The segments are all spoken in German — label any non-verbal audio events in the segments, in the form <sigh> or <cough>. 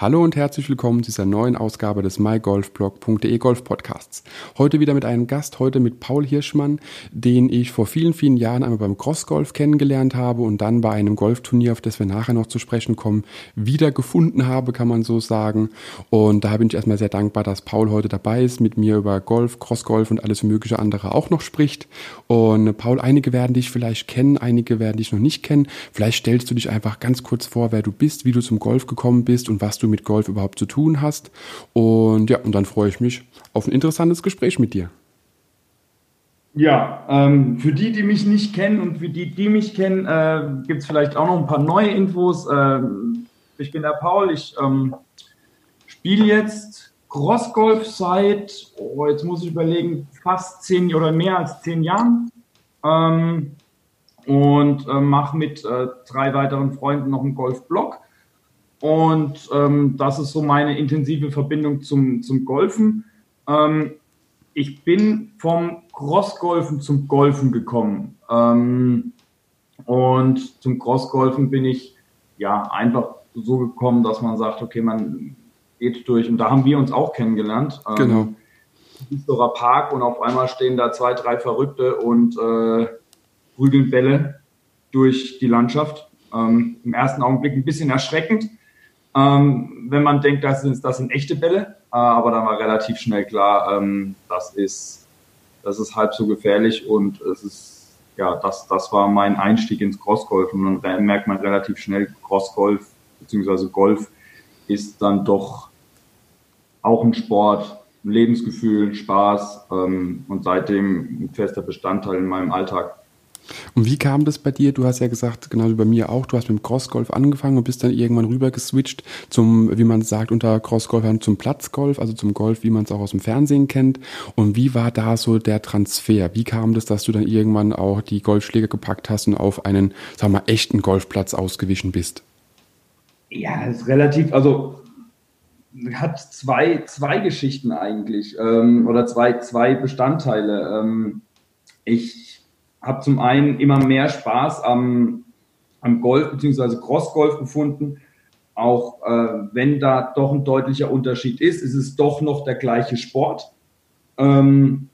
Hallo und herzlich willkommen zu dieser neuen Ausgabe des mygolfblog.de Golf Podcasts. Heute wieder mit einem Gast, heute mit Paul Hirschmann, den ich vor vielen, vielen Jahren einmal beim Crossgolf kennengelernt habe und dann bei einem Golfturnier, auf das wir nachher noch zu sprechen kommen, wieder gefunden habe, kann man so sagen. Und da bin ich erstmal sehr dankbar, dass Paul heute dabei ist, mit mir über Golf, Crossgolf und alles mögliche andere auch noch spricht. Und Paul, einige werden dich vielleicht kennen, einige werden dich noch nicht kennen. Vielleicht stellst du dich einfach ganz kurz vor, wer du bist, wie du zum Golf gekommen bist und was du mit Golf überhaupt zu tun hast. Und ja, und dann freue ich mich auf ein interessantes Gespräch mit dir. Ja, ähm, für die, die mich nicht kennen und für die, die mich kennen, äh, gibt es vielleicht auch noch ein paar neue Infos. Ähm, ich bin der Paul, ich ähm, spiele jetzt Crossgolf seit, oh, jetzt muss ich überlegen, fast zehn oder mehr als zehn Jahren. Ähm, und äh, mache mit äh, drei weiteren Freunden noch einen Golfblog. Und ähm, das ist so meine intensive Verbindung zum, zum Golfen. Ähm, ich bin vom Crossgolfen zum Golfen gekommen. Ähm, und zum Crossgolfen bin ich ja einfach so gekommen, dass man sagt, okay, man geht durch. Und da haben wir uns auch kennengelernt. Ähm, genau. Düsseldorfer Park und auf einmal stehen da zwei, drei Verrückte und äh, prügeln Bälle durch die Landschaft. Ähm, Im ersten Augenblick ein bisschen erschreckend, ähm, wenn man denkt, das sind, das sind echte Bälle. Äh, aber dann war relativ schnell klar, ähm, das, ist, das ist halb so gefährlich und es ist, ja, das, das war mein Einstieg ins Crossgolf. Und dann merkt man relativ schnell, Crossgolf bzw. Golf ist dann doch auch ein Sport, ein Lebensgefühl, Spaß ähm, und seitdem ein fester Bestandteil in meinem Alltag. Und wie kam das bei dir? Du hast ja gesagt, genau wie bei mir auch, du hast mit dem Crossgolf angefangen und bist dann irgendwann rüber geswitcht zum, wie man sagt, unter Crossgolfern zum Platzgolf, also zum Golf, wie man es auch aus dem Fernsehen kennt. Und wie war da so der Transfer? Wie kam das, dass du dann irgendwann auch die Golfschläge gepackt hast und auf einen, wir mal, echten Golfplatz ausgewichen bist? Ja, ist relativ, also hat zwei, zwei Geschichten eigentlich ähm, oder zwei, zwei Bestandteile. Ähm, ich habe zum einen immer mehr Spaß am, am Golf bzw. Crossgolf gefunden. Auch äh, wenn da doch ein deutlicher Unterschied ist, ist es doch noch der gleiche Sport. Ähm,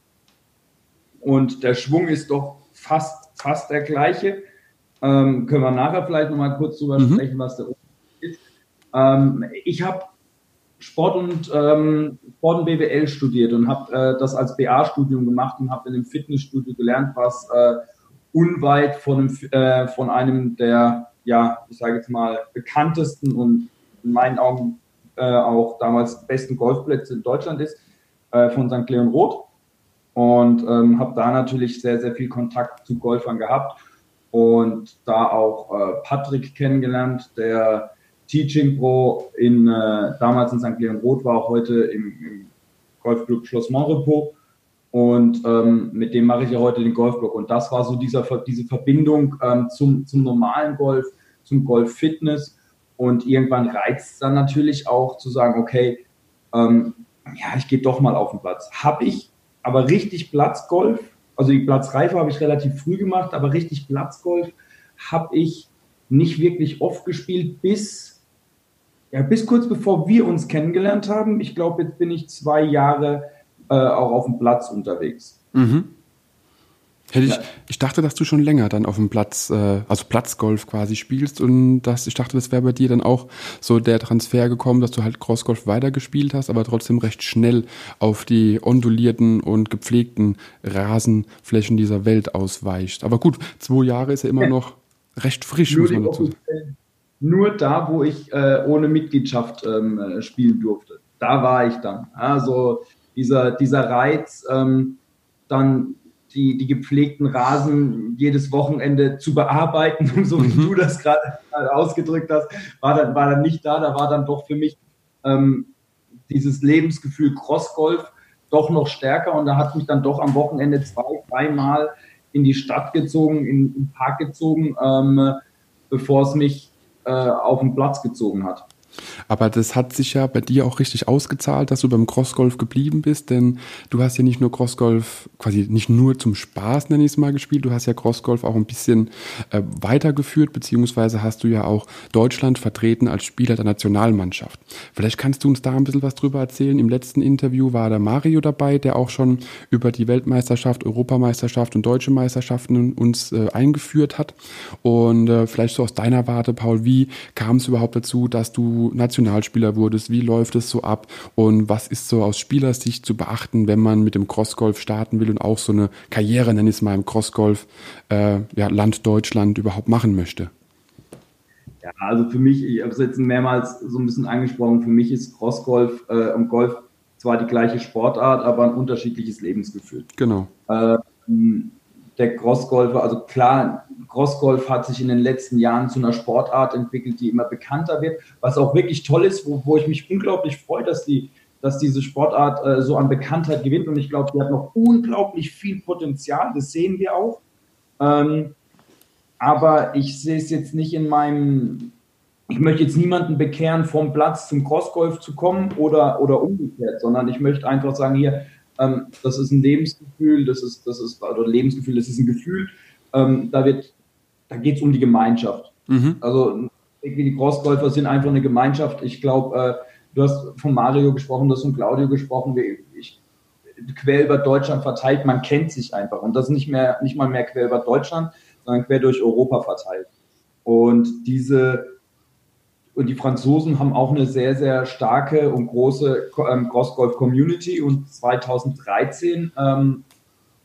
und der Schwung ist doch fast, fast der gleiche. Ähm, können wir nachher vielleicht nochmal kurz drüber mhm. sprechen, was der Unterschied ist. Ähm, ich habe Sport und ähm, Sport und BWL studiert und habe äh, das als BA-Studium gemacht und habe in einem Fitnessstudio gelernt, was äh, unweit von einem, äh, von einem der, ja, ich sage jetzt mal, bekanntesten und in meinen Augen äh, auch damals besten Golfplätze in Deutschland ist, äh, von St. Leon Roth. Und ähm, habe da natürlich sehr, sehr viel Kontakt zu Golfern gehabt und da auch äh, Patrick kennengelernt, der Teaching Pro in, äh, damals in St. Leon Roth war, auch heute im, im Golfclub Schloss Montrepos. Und ähm, mit dem mache ich ja heute den Golfblog. Und das war so dieser, diese Verbindung ähm, zum, zum normalen Golf, zum Golf-Fitness. Und irgendwann reizt es dann natürlich auch zu sagen, okay, ähm, ja, ich gehe doch mal auf den Platz. Habe ich aber richtig Platzgolf, also die Platzreife habe ich relativ früh gemacht, aber richtig Platzgolf habe ich nicht wirklich oft gespielt, bis ja, bis kurz bevor wir uns kennengelernt haben. Ich glaube, jetzt bin ich zwei Jahre äh, auch auf dem Platz unterwegs. Mhm. Hätte ich, ich dachte, dass du schon länger dann auf dem Platz, äh, also Platzgolf quasi spielst und das, ich dachte, das wäre bei dir dann auch so der Transfer gekommen, dass du halt Crossgolf weitergespielt hast, aber trotzdem recht schnell auf die ondulierten und gepflegten Rasenflächen dieser Welt ausweicht. Aber gut, zwei Jahre ist ja immer noch recht frisch, muss man dazu sagen nur da, wo ich äh, ohne Mitgliedschaft ähm, äh, spielen durfte. Da war ich dann. Also dieser, dieser Reiz, ähm, dann die, die gepflegten Rasen jedes Wochenende zu bearbeiten, <laughs> so wie mhm. du das gerade ausgedrückt hast, war dann, war dann nicht da. Da war dann doch für mich ähm, dieses Lebensgefühl Crossgolf doch noch stärker und da hat mich dann doch am Wochenende zwei, dreimal in die Stadt gezogen, in, in den Park gezogen, ähm, bevor es mich äh, auf den Platz gezogen hat. Aber das hat sich ja bei dir auch richtig ausgezahlt, dass du beim Crossgolf geblieben bist, denn du hast ja nicht nur Crossgolf quasi nicht nur zum Spaß, nenne ich es mal, gespielt, du hast ja Crossgolf auch ein bisschen äh, weitergeführt, beziehungsweise hast du ja auch Deutschland vertreten als Spieler der Nationalmannschaft. Vielleicht kannst du uns da ein bisschen was drüber erzählen. Im letzten Interview war der Mario dabei, der auch schon über die Weltmeisterschaft, Europameisterschaft und deutsche Meisterschaften uns äh, eingeführt hat. Und äh, vielleicht so aus deiner Warte, Paul, wie kam es überhaupt dazu, dass du Nationalspieler wurdest? Wie läuft es so ab? Und was ist so aus Spielersicht zu beachten, wenn man mit dem Crossgolf starten will und auch so eine Karriere, nenne ich es mal, im Crossgolf, äh, ja, Land Deutschland überhaupt machen möchte? Ja, also für mich, ich habe es jetzt mehrmals so ein bisschen angesprochen, für mich ist Crossgolf äh, und Golf zwar die gleiche Sportart, aber ein unterschiedliches Lebensgefühl. Genau. Ähm, der Crossgolfer, also klar, Crossgolf hat sich in den letzten Jahren zu einer Sportart entwickelt, die immer bekannter wird, was auch wirklich toll ist, wo, wo ich mich unglaublich freue, dass die, dass diese Sportart äh, so an Bekanntheit gewinnt und ich glaube, die hat noch unglaublich viel Potenzial, das sehen wir auch. Ähm, aber ich sehe es jetzt nicht in meinem, ich möchte jetzt niemanden bekehren, vom Platz zum Crossgolf zu kommen oder, oder umgekehrt, sondern ich möchte einfach sagen, hier, ähm, das ist ein Lebensgefühl, das ist, das ist, oder Lebensgefühl, das ist ein Gefühl, ähm, da wird, da geht es um die Gemeinschaft. Mhm. Also die Crossgolfer sind einfach eine Gemeinschaft. Ich glaube, äh, du hast von Mario gesprochen, du hast von Claudio gesprochen. Ich, quer über Deutschland verteilt, man kennt sich einfach. Und das ist nicht mehr, nicht mal mehr quer über Deutschland, sondern quer durch Europa verteilt. Und diese und die Franzosen haben auch eine sehr, sehr starke und große ähm, Cross-Golf-Community. Und 2013 ähm,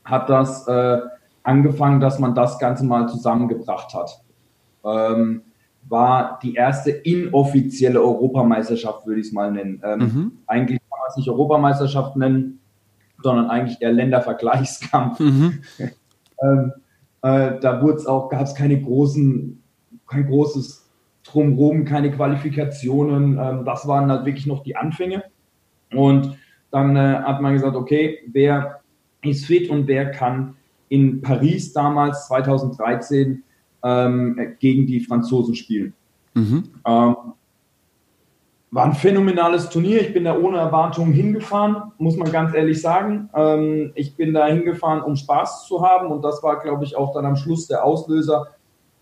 hat das äh, angefangen, dass man das Ganze mal zusammengebracht hat. Ähm, war die erste inoffizielle Europameisterschaft, würde ich es mal nennen. Ähm, mhm. Eigentlich kann man es nicht Europameisterschaft nennen, sondern eigentlich eher Ländervergleichskampf. Mhm. <laughs> ähm, äh, da wurde es auch, gab es keine großen, kein großes Drumherum, keine Qualifikationen. Ähm, das waren halt wirklich noch die Anfänge. Und dann äh, hat man gesagt, okay, wer ist fit und wer kann in Paris damals 2013 ähm, gegen die Franzosen spielen. Mhm. Ähm, war ein phänomenales Turnier. Ich bin da ohne Erwartungen hingefahren, muss man ganz ehrlich sagen. Ähm, ich bin da hingefahren, um Spaß zu haben und das war, glaube ich, auch dann am Schluss der Auslöser,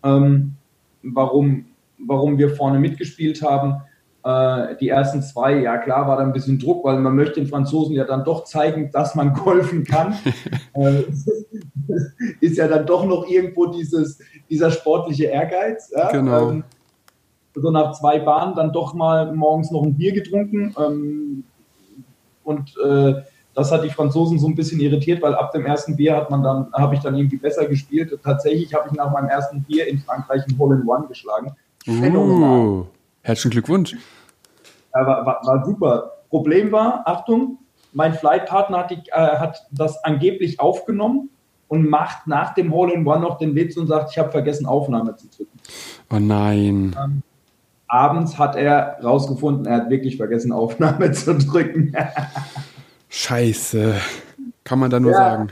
ähm, warum, warum wir vorne mitgespielt haben. Äh, die ersten zwei, ja klar, war da ein bisschen Druck, weil man möchte den Franzosen ja dann doch zeigen, dass man <laughs> golfen kann. äh, <laughs> ist ja dann doch noch irgendwo dieses, dieser sportliche Ehrgeiz. Ja? Genau. Ähm, so nach zwei Bahnen dann doch mal morgens noch ein Bier getrunken. Ähm, und äh, das hat die Franzosen so ein bisschen irritiert, weil ab dem ersten Bier hat man dann, habe ich dann irgendwie besser gespielt. Tatsächlich habe ich nach meinem ersten Bier in Frankreich ein Hole in One geschlagen. Uh. Herzlichen Glückwunsch. Ja, war, war, war, super. Problem war, Achtung, mein Flightpartner hat, die, äh, hat das angeblich aufgenommen und macht nach dem Hole-in-One noch den Witz und sagt, ich habe vergessen, Aufnahme zu drücken. Oh nein. Ähm, abends hat er rausgefunden, er hat wirklich vergessen, <laughs> Aufnahme zu drücken. Scheiße. Kann man da nur ja. sagen.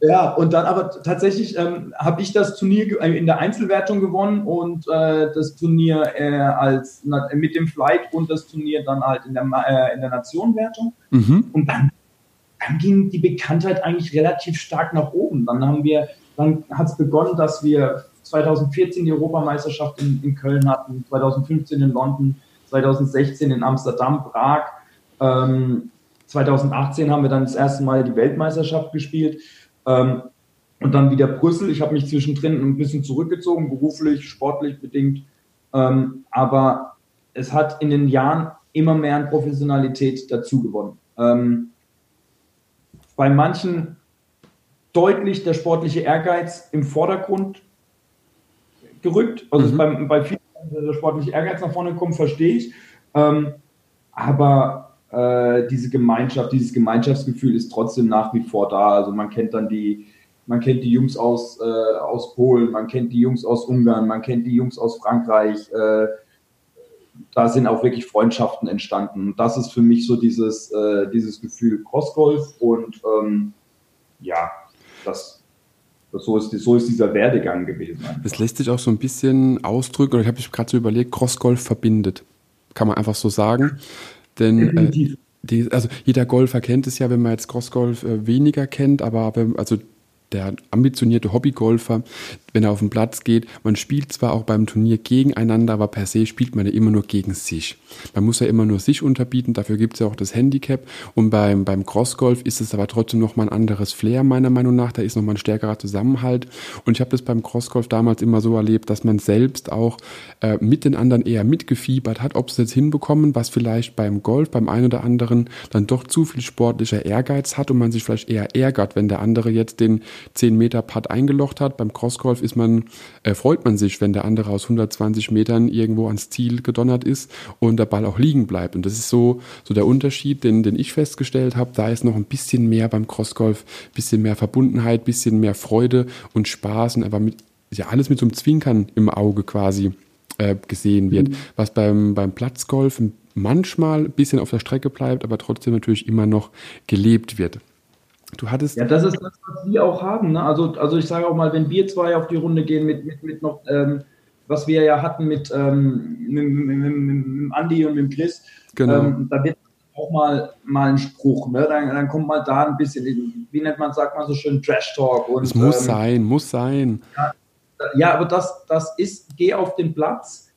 Ja, und dann aber tatsächlich ähm, habe ich das Turnier äh, in der Einzelwertung gewonnen und äh, das Turnier äh, als na, mit dem Flight und das Turnier dann halt in der, äh, in der Nationenwertung. Mhm. Und dann, dann ging die Bekanntheit eigentlich relativ stark nach oben. Dann haben wir, dann hat es begonnen, dass wir 2014 die Europameisterschaft in, in Köln hatten, 2015 in London, 2016 in Amsterdam, Prag. Ähm, 2018 haben wir dann das erste Mal die Weltmeisterschaft gespielt. Ähm, und dann wieder Brüssel. Ich habe mich zwischendrin ein bisschen zurückgezogen, beruflich, sportlich bedingt. Ähm, aber es hat in den Jahren immer mehr an Professionalität dazu gewonnen. Ähm, bei manchen deutlich der sportliche Ehrgeiz im Vordergrund gerückt. Also mhm. bei, bei vielen der sportliche Ehrgeiz nach vorne kommt, verstehe ich. Ähm, aber äh, diese Gemeinschaft, dieses Gemeinschaftsgefühl ist trotzdem nach wie vor da. Also man kennt dann die, man kennt die Jungs aus, äh, aus Polen, man kennt die Jungs aus Ungarn, man kennt die Jungs aus Frankreich. Äh, da sind auch wirklich Freundschaften entstanden. Und das ist für mich so dieses, äh, dieses Gefühl Crossgolf und ähm, ja, das, so ist, so ist dieser Werdegang gewesen. Es lässt sich auch so ein bisschen ausdrücken, oder ich habe mich gerade so überlegt, Crossgolf verbindet. kann man einfach so sagen. Denn äh, die, also jeder Golfer kennt es ja, wenn man jetzt Crossgolf äh, weniger kennt, aber also der ambitionierte Hobbygolfer, wenn er auf den Platz geht, man spielt zwar auch beim Turnier gegeneinander, aber per se spielt man ja immer nur gegen sich. Man muss ja immer nur sich unterbieten, dafür gibt es ja auch das Handicap. Und beim, beim Crossgolf ist es aber trotzdem nochmal ein anderes Flair, meiner Meinung nach. Da ist nochmal ein stärkerer Zusammenhalt. Und ich habe das beim Crossgolf damals immer so erlebt, dass man selbst auch äh, mit den anderen eher mitgefiebert hat, ob sie es jetzt hinbekommen, was vielleicht beim Golf, beim einen oder anderen dann doch zu viel sportlicher Ehrgeiz hat und man sich vielleicht eher ärgert, wenn der andere jetzt den 10 Meter Putt eingelocht hat. Beim Crossgolf ist man, äh, freut man sich, wenn der andere aus 120 Metern irgendwo ans Ziel gedonnert ist und der Ball auch liegen bleibt. Und das ist so, so der Unterschied, den, den ich festgestellt habe. Da ist noch ein bisschen mehr beim Crossgolf, bisschen mehr Verbundenheit, bisschen mehr Freude und Spaß und einfach mit, ja, alles mit so einem Zwinkern im Auge quasi äh, gesehen wird. Mhm. Was beim, beim Platzgolf manchmal ein bisschen auf der Strecke bleibt, aber trotzdem natürlich immer noch gelebt wird. Du hattest. Ja, das ist das, was wir auch haben. Ne? Also, also ich sage auch mal, wenn wir zwei auf die Runde gehen mit, mit, mit noch, ähm, was wir ja hatten mit, ähm, mit, mit, mit, mit Andi und mit Chris, genau. ähm, da wird auch mal, mal ein Spruch. Ne? Dann, dann kommt mal da ein bisschen, wie nennt man, sagt man so schön, Trash Talk. Es muss ähm, sein, muss sein. Ja, ja, aber das, das ist, geh auf den Platz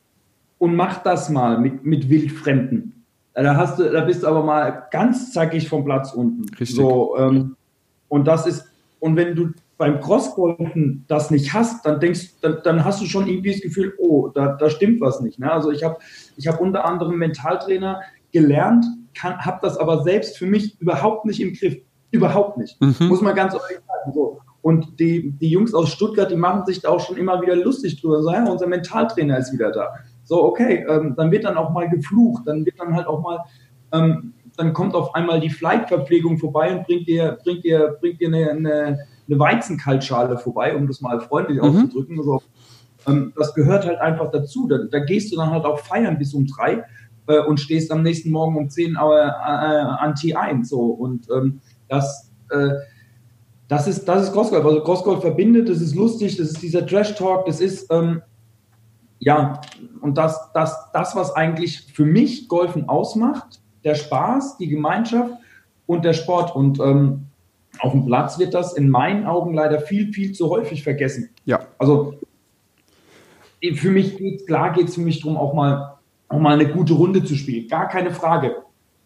und mach das mal mit, mit Wildfremden. Da, hast du, da bist du aber mal ganz zackig vom Platz unten. Richtig. So, ähm, und das ist, und wenn du beim Crossgolfen das nicht hast, dann denkst, dann, dann hast du schon irgendwie das Gefühl, oh, da, da stimmt was nicht. Ne? Also ich habe ich hab unter anderem Mentaltrainer gelernt, habe das aber selbst für mich überhaupt nicht im Griff. Überhaupt nicht. Mhm. Muss man ganz ehrlich sagen. So. Und die, die Jungs aus Stuttgart, die machen sich da auch schon immer wieder lustig drüber. So, ja, unser Mentaltrainer ist wieder da. So, okay, ähm, dann wird dann auch mal geflucht, dann wird dann halt auch mal ähm, dann kommt auf einmal die Flightverpflegung vorbei und bringt dir, bringt dir, bringt dir eine, eine, eine Weizenkaltschale vorbei, um das mal freundlich mhm. auszudrücken. Also, ähm, das gehört halt einfach dazu. Da, da, gehst du dann halt auch feiern bis um drei äh, und stehst am nächsten Morgen um zehn äh, äh, an T1. So. Und ähm, das, äh, das ist, das ist Crossgolf. Also Crossgolf verbindet, das ist lustig, das ist dieser Trash-Talk, das ist, ähm, ja, und das, das, das, was eigentlich für mich Golfen ausmacht, der Spaß, die Gemeinschaft und der Sport. Und ähm, auf dem Platz wird das in meinen Augen leider viel, viel zu häufig vergessen. Ja. Also für mich geht klar geht es für mich darum, auch mal, auch mal eine gute Runde zu spielen. Gar keine Frage.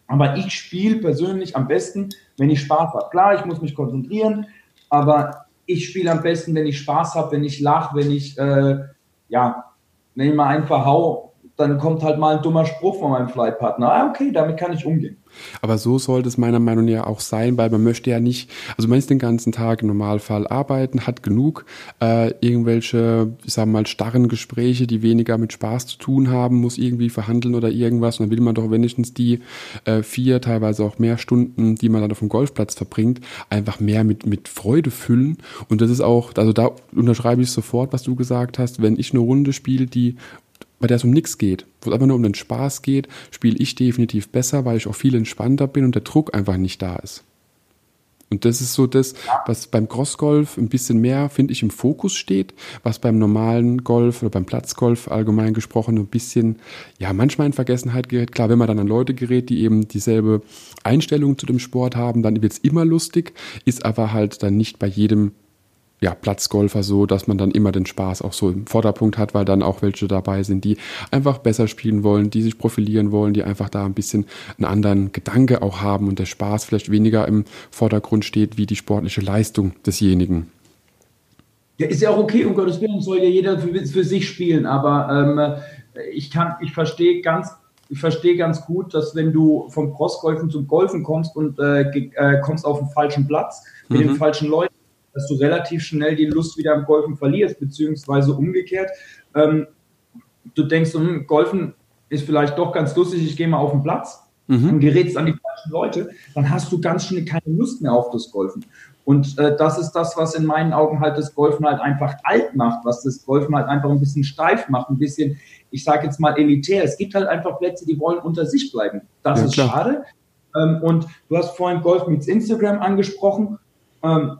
Aber ich spiele persönlich am besten, wenn ich Spaß habe. Klar, ich muss mich konzentrieren, aber ich spiele am besten, wenn ich Spaß habe, wenn ich lache, wenn ich, äh, ja, wenn ich mal einfach hau, dann kommt halt mal ein dummer Spruch von meinem Flightpartner. Ah, okay, damit kann ich umgehen. Aber so sollte es meiner Meinung nach auch sein, weil man möchte ja nicht, also man ist den ganzen Tag im Normalfall arbeiten, hat genug äh, irgendwelche, ich sag mal, starren Gespräche, die weniger mit Spaß zu tun haben, muss irgendwie verhandeln oder irgendwas. Und dann will man doch wenigstens die äh, vier, teilweise auch mehr Stunden, die man dann auf dem Golfplatz verbringt, einfach mehr mit, mit Freude füllen. Und das ist auch, also da unterschreibe ich sofort, was du gesagt hast, wenn ich eine Runde spiele, die bei der es um nichts geht, wo es einfach nur um den Spaß geht, spiele ich definitiv besser, weil ich auch viel entspannter bin und der Druck einfach nicht da ist. Und das ist so das, was beim Crossgolf ein bisschen mehr, finde ich, im Fokus steht, was beim normalen Golf oder beim Platzgolf allgemein gesprochen ein bisschen, ja, manchmal in Vergessenheit gerät. Klar, wenn man dann an Leute gerät, die eben dieselbe Einstellung zu dem Sport haben, dann wird es immer lustig, ist aber halt dann nicht bei jedem ja, Platzgolfer so, dass man dann immer den Spaß auch so im Vorderpunkt hat, weil dann auch welche dabei sind, die einfach besser spielen wollen, die sich profilieren wollen, die einfach da ein bisschen einen anderen Gedanke auch haben und der Spaß vielleicht weniger im Vordergrund steht wie die sportliche Leistung desjenigen. Ja, ist ja auch okay, um Gottes Willen soll ja jeder für, für sich spielen, aber ähm, ich kann, ich verstehe ganz ich verstehe ganz gut, dass wenn du vom Crossgolfen zum Golfen kommst und äh, äh, kommst auf den falschen Platz mit mhm. den falschen Leuten, dass du relativ schnell die Lust wieder am Golfen verlierst, beziehungsweise umgekehrt. Ähm, du denkst, hm, Golfen ist vielleicht doch ganz lustig, ich gehe mal auf den Platz mhm. und gerätst an die falschen Leute, dann hast du ganz schnell keine Lust mehr auf das Golfen. Und äh, das ist das, was in meinen Augen halt das Golfen halt einfach alt macht, was das Golfen halt einfach ein bisschen steif macht, ein bisschen, ich sage jetzt mal elitär. Es gibt halt einfach Plätze, die wollen unter sich bleiben. Das ja, ist klar. schade. Ähm, und du hast vorhin Golf mit Instagram angesprochen. Ähm,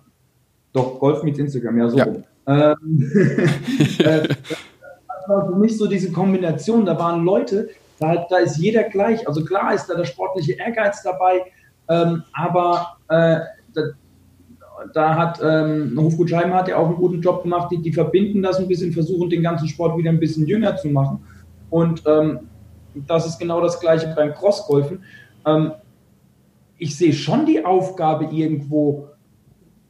doch, Golf mit Instagram, ja, so. Ja. Ähm, <laughs> äh, das war für mich so diese Kombination. Da waren Leute, Da, da ist jeder gleich. Also klar ist da der sportliche Ehrgeiz dabei, ähm, aber äh, da, da, hat ähm, Hofgut Scheimer hat ja auch einen guten Job gemacht. Die, die verbinden das ein bisschen, versuchen den ganzen Sport wieder ein bisschen jünger zu machen. Und ähm, das ist genau das Gleiche beim Crossgolfen. Ähm, ich sehe schon die Aufgabe irgendwo,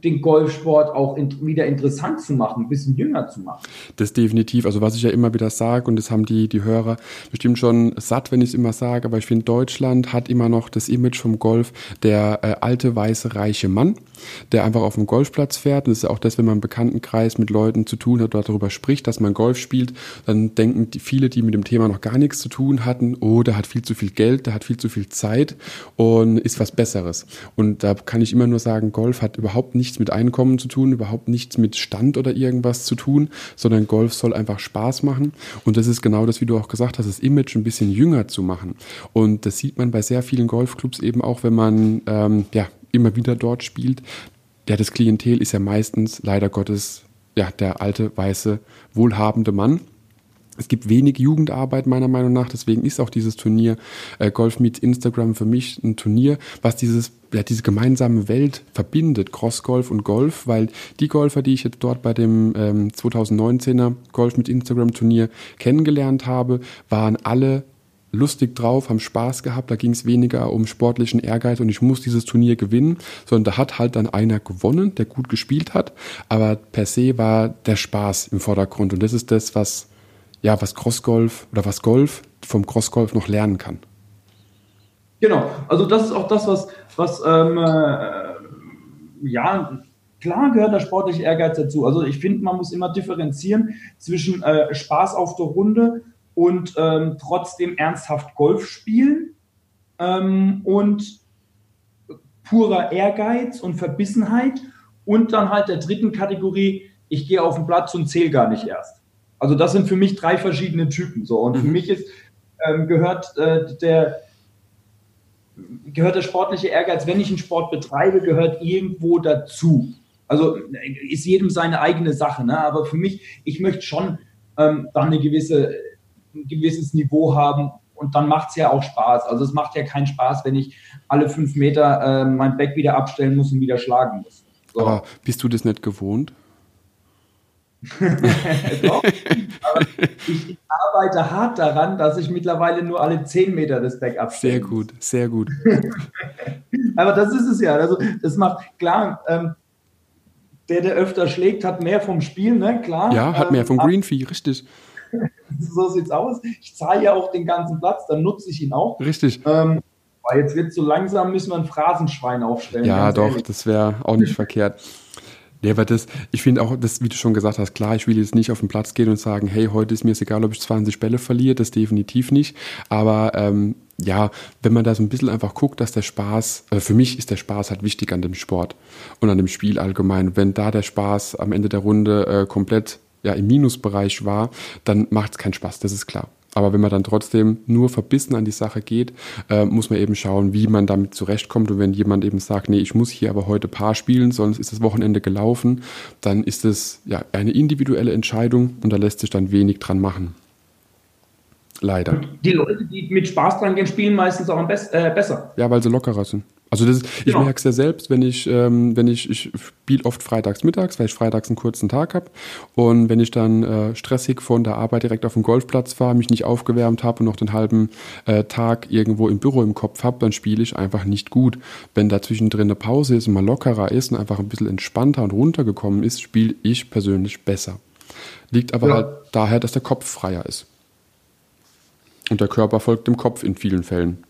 den Golfsport auch in, wieder interessant zu machen, ein bisschen jünger zu machen. Das definitiv. Also was ich ja immer wieder sage, und das haben die, die Hörer bestimmt schon satt, wenn ich es immer sage, aber ich finde, Deutschland hat immer noch das Image vom Golf, der äh, alte, weiße, reiche Mann, der einfach auf dem Golfplatz fährt. Und das ist auch das, wenn man im Bekanntenkreis mit Leuten zu tun hat oder darüber spricht, dass man Golf spielt, dann denken die, viele, die mit dem Thema noch gar nichts zu tun hatten, oh, der hat viel zu viel Geld, der hat viel zu viel Zeit und ist was Besseres. Und da kann ich immer nur sagen, Golf hat überhaupt nichts nichts mit Einkommen zu tun, überhaupt nichts mit Stand oder irgendwas zu tun, sondern Golf soll einfach Spaß machen. Und das ist genau das, wie du auch gesagt hast, das Image ein bisschen jünger zu machen. Und das sieht man bei sehr vielen Golfclubs eben auch, wenn man ähm, ja, immer wieder dort spielt. Ja, das Klientel ist ja meistens leider Gottes ja, der alte, weiße, wohlhabende Mann es gibt wenig Jugendarbeit meiner Meinung nach, deswegen ist auch dieses Turnier äh, Golf Meets Instagram für mich ein Turnier, was dieses ja, diese gemeinsame Welt verbindet, Crossgolf und Golf, weil die Golfer, die ich jetzt dort bei dem ähm, 2019er Golf mit Instagram Turnier kennengelernt habe, waren alle lustig drauf, haben Spaß gehabt, da ging es weniger um sportlichen Ehrgeiz und ich muss dieses Turnier gewinnen, sondern da hat halt dann einer gewonnen, der gut gespielt hat, aber per se war der Spaß im Vordergrund. Und das ist das, was ja, was Crossgolf oder was Golf vom Crossgolf noch lernen kann. Genau, also das ist auch das, was, was ähm, äh, ja, klar gehört der sportliche Ehrgeiz dazu. Also ich finde, man muss immer differenzieren zwischen äh, Spaß auf der Runde und ähm, trotzdem ernsthaft Golf spielen ähm, und purer Ehrgeiz und Verbissenheit und dann halt der dritten Kategorie, ich gehe auf den Platz und zähle gar nicht erst. Also das sind für mich drei verschiedene Typen. So. Und mhm. für mich ist, ähm, gehört äh, der gehört der sportliche Ehrgeiz, wenn ich einen Sport betreibe, gehört irgendwo dazu. Also ist jedem seine eigene Sache. Ne? Aber für mich, ich möchte schon ähm, dann eine gewisse, ein gewisses Niveau haben und dann macht es ja auch Spaß. Also es macht ja keinen Spaß, wenn ich alle fünf Meter äh, mein Back wieder abstellen muss und wieder schlagen muss. So. Aber bist du das nicht gewohnt? <laughs> Doch, ich, ich, arbeite hart daran, dass ich mittlerweile nur alle 10 Meter das Backup Sehr gut, sehr gut. <laughs> aber das ist es ja. Also das macht, klar, ähm, der, der öfter schlägt, hat mehr vom Spiel, ne? Klar. Ja, hat mehr vom ähm, Green Fee, richtig. <laughs> so sieht's aus. Ich zahle ja auch den ganzen Platz, dann nutze ich ihn auch. Richtig. Ähm, jetzt wird so langsam, müssen wir ein Phrasenschwein aufstellen. Ja, doch, ehrlich. das wäre auch nicht verkehrt. Nee, aber das, ich finde auch, das, wie du schon gesagt hast, klar, ich will jetzt nicht auf den Platz gehen und sagen, hey, heute ist mir es egal, ob ich 20 Bälle verliere, das definitiv nicht. Aber ähm, ja, wenn man da so ein bisschen einfach guckt, dass der Spaß, äh, für mich ist der Spaß halt wichtig an dem Sport und an dem Spiel allgemein. Wenn da der Spaß am Ende der Runde äh, komplett ja, im Minusbereich war, dann macht es keinen Spaß, das ist klar. Aber wenn man dann trotzdem nur verbissen an die Sache geht, äh, muss man eben schauen, wie man damit zurechtkommt. Und wenn jemand eben sagt, nee, ich muss hier aber heute Paar spielen, sonst ist das Wochenende gelaufen, dann ist es ja eine individuelle Entscheidung und da lässt sich dann wenig dran machen. Leider. Die Leute, die mit Spaß dran gehen, spielen meistens auch am Be äh, besser. Ja, weil sie lockerer sind. Also das ich genau. merke es ja selbst, wenn ich, ähm, wenn ich, ich spiele oft freitags mittags, weil ich freitags einen kurzen Tag habe. Und wenn ich dann äh, stressig von der Arbeit direkt auf den Golfplatz fahre, mich nicht aufgewärmt habe und noch den halben äh, Tag irgendwo im Büro im Kopf habe, dann spiele ich einfach nicht gut. Wenn da zwischendrin eine Pause ist und mal lockerer ist und einfach ein bisschen entspannter und runtergekommen ist, spiele ich persönlich besser. Liegt aber ja. halt daher, dass der Kopf freier ist. Und der Körper folgt dem Kopf in vielen Fällen.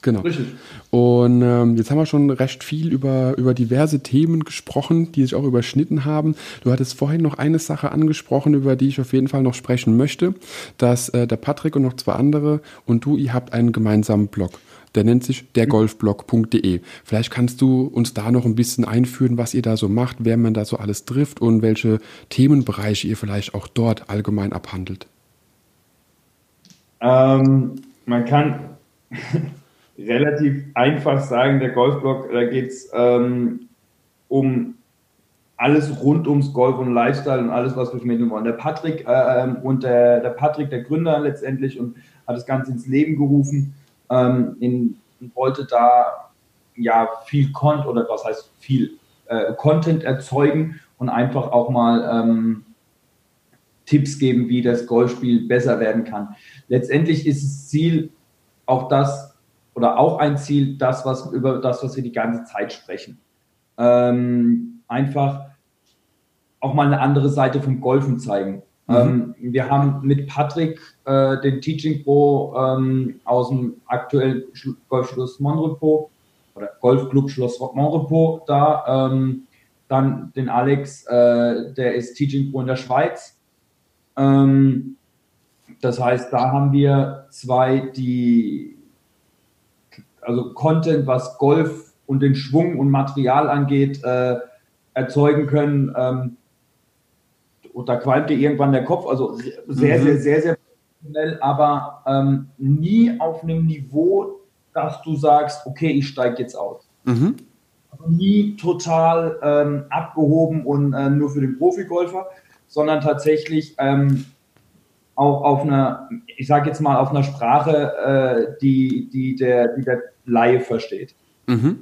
Genau. Richtig. Und ähm, jetzt haben wir schon recht viel über, über diverse Themen gesprochen, die sich auch überschnitten haben. Du hattest vorhin noch eine Sache angesprochen, über die ich auf jeden Fall noch sprechen möchte, dass äh, der Patrick und noch zwei andere und du, ihr habt einen gemeinsamen Blog. Der nennt sich dergolfblog.de. Vielleicht kannst du uns da noch ein bisschen einführen, was ihr da so macht, wer man da so alles trifft und welche Themenbereiche ihr vielleicht auch dort allgemein abhandelt. Ähm, man kann <laughs> relativ einfach sagen, der Golfblog, da geht es ähm, um alles rund ums Golf und Lifestyle und alles, was wir vermitteln wollen. Der Patrick äh, und der, der Patrick, der Gründer letztendlich und hat das Ganze ins Leben gerufen ähm, in, wollte da ja viel Content oder was heißt viel äh, Content erzeugen und einfach auch mal ähm, Tipps geben, wie das Golfspiel besser werden kann. Letztendlich ist das Ziel auch das oder auch ein Ziel, das, was über das, was wir die ganze Zeit sprechen. Ähm, einfach auch mal eine andere Seite vom Golfen zeigen. Mhm. Ähm, wir haben mit Patrick äh, den Teaching Pro ähm, aus dem aktuellen Golfschloss Monrepos oder Golfclub Schloss Monrepos da. Ähm, dann den Alex, äh, der ist Teaching Pro in der Schweiz. Ähm, das heißt, da haben wir zwei, die also Content, was Golf und den Schwung und Material angeht, äh, erzeugen können. Ähm, und da qualmt dir irgendwann der Kopf, also sehr, mhm. sehr, sehr, sehr professionell, aber ähm, nie auf einem Niveau, dass du sagst, okay, ich steige jetzt aus. Mhm. Also nie total ähm, abgehoben und äh, nur für den Profigolfer, sondern tatsächlich ähm, auch auf einer, ich sage jetzt mal, auf einer Sprache, äh, die, die, der, die der Laie versteht. Mhm.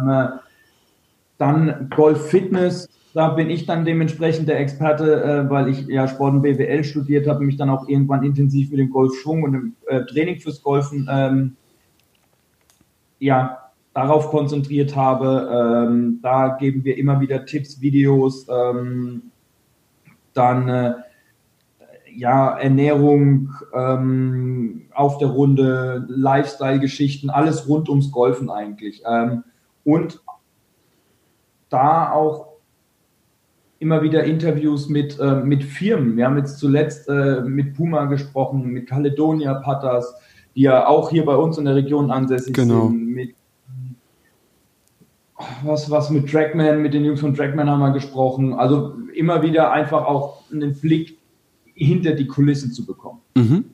Ähm, äh, dann Golf Fitness, da bin ich dann dementsprechend der Experte, äh, weil ich ja Sport und BWL studiert habe, mich dann auch irgendwann intensiv mit dem Golfschwung und dem äh, Training fürs Golfen ähm, ja, darauf konzentriert habe. Ähm, da geben wir immer wieder Tipps, Videos, ähm, dann äh, ja, Ernährung ähm, auf der Runde, Lifestyle-Geschichten, alles rund ums Golfen eigentlich. Ähm, und da auch immer wieder Interviews mit, äh, mit Firmen. Wir haben jetzt zuletzt äh, mit Puma gesprochen, mit Caledonia Patters, die ja auch hier bei uns in der Region ansässig genau. sind. Mit, was, was mit Trackman, mit den Jungs von Trackman haben wir gesprochen. Also immer wieder einfach auch einen Blick hinter die Kulissen zu bekommen. Mhm.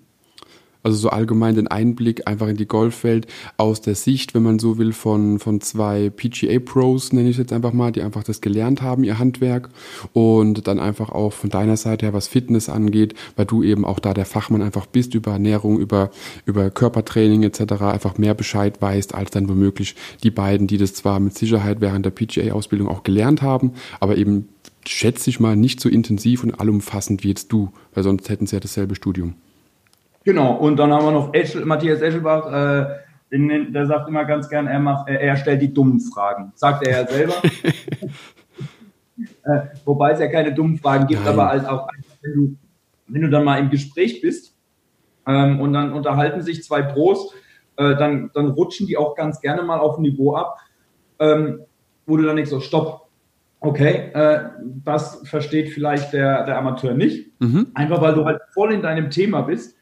Also so allgemein den Einblick einfach in die Golfwelt aus der Sicht, wenn man so will, von, von zwei PGA-Pros, nenne ich es jetzt einfach mal, die einfach das gelernt haben, ihr Handwerk. Und dann einfach auch von deiner Seite her, was Fitness angeht, weil du eben auch da der Fachmann einfach bist über Ernährung, über, über Körpertraining etc., einfach mehr Bescheid weißt, als dann womöglich die beiden, die das zwar mit Sicherheit während der PGA-Ausbildung auch gelernt haben, aber eben schätze ich mal nicht so intensiv und allumfassend wie jetzt du, weil sonst hätten sie ja dasselbe Studium. Genau, und dann haben wir noch Eschel, Matthias Eschelbach, äh, den, der sagt immer ganz gern, er, macht, er stellt die dummen Fragen. Sagt er ja selber. <laughs> äh, wobei es ja keine dummen Fragen gibt, Nein. aber halt auch, wenn du, wenn du dann mal im Gespräch bist ähm, und dann unterhalten sich zwei Pros, äh, dann, dann rutschen die auch ganz gerne mal auf ein Niveau ab, ähm, wo du dann nicht so, stopp, okay, äh, das versteht vielleicht der, der Amateur nicht. Mhm. Einfach weil du halt voll in deinem Thema bist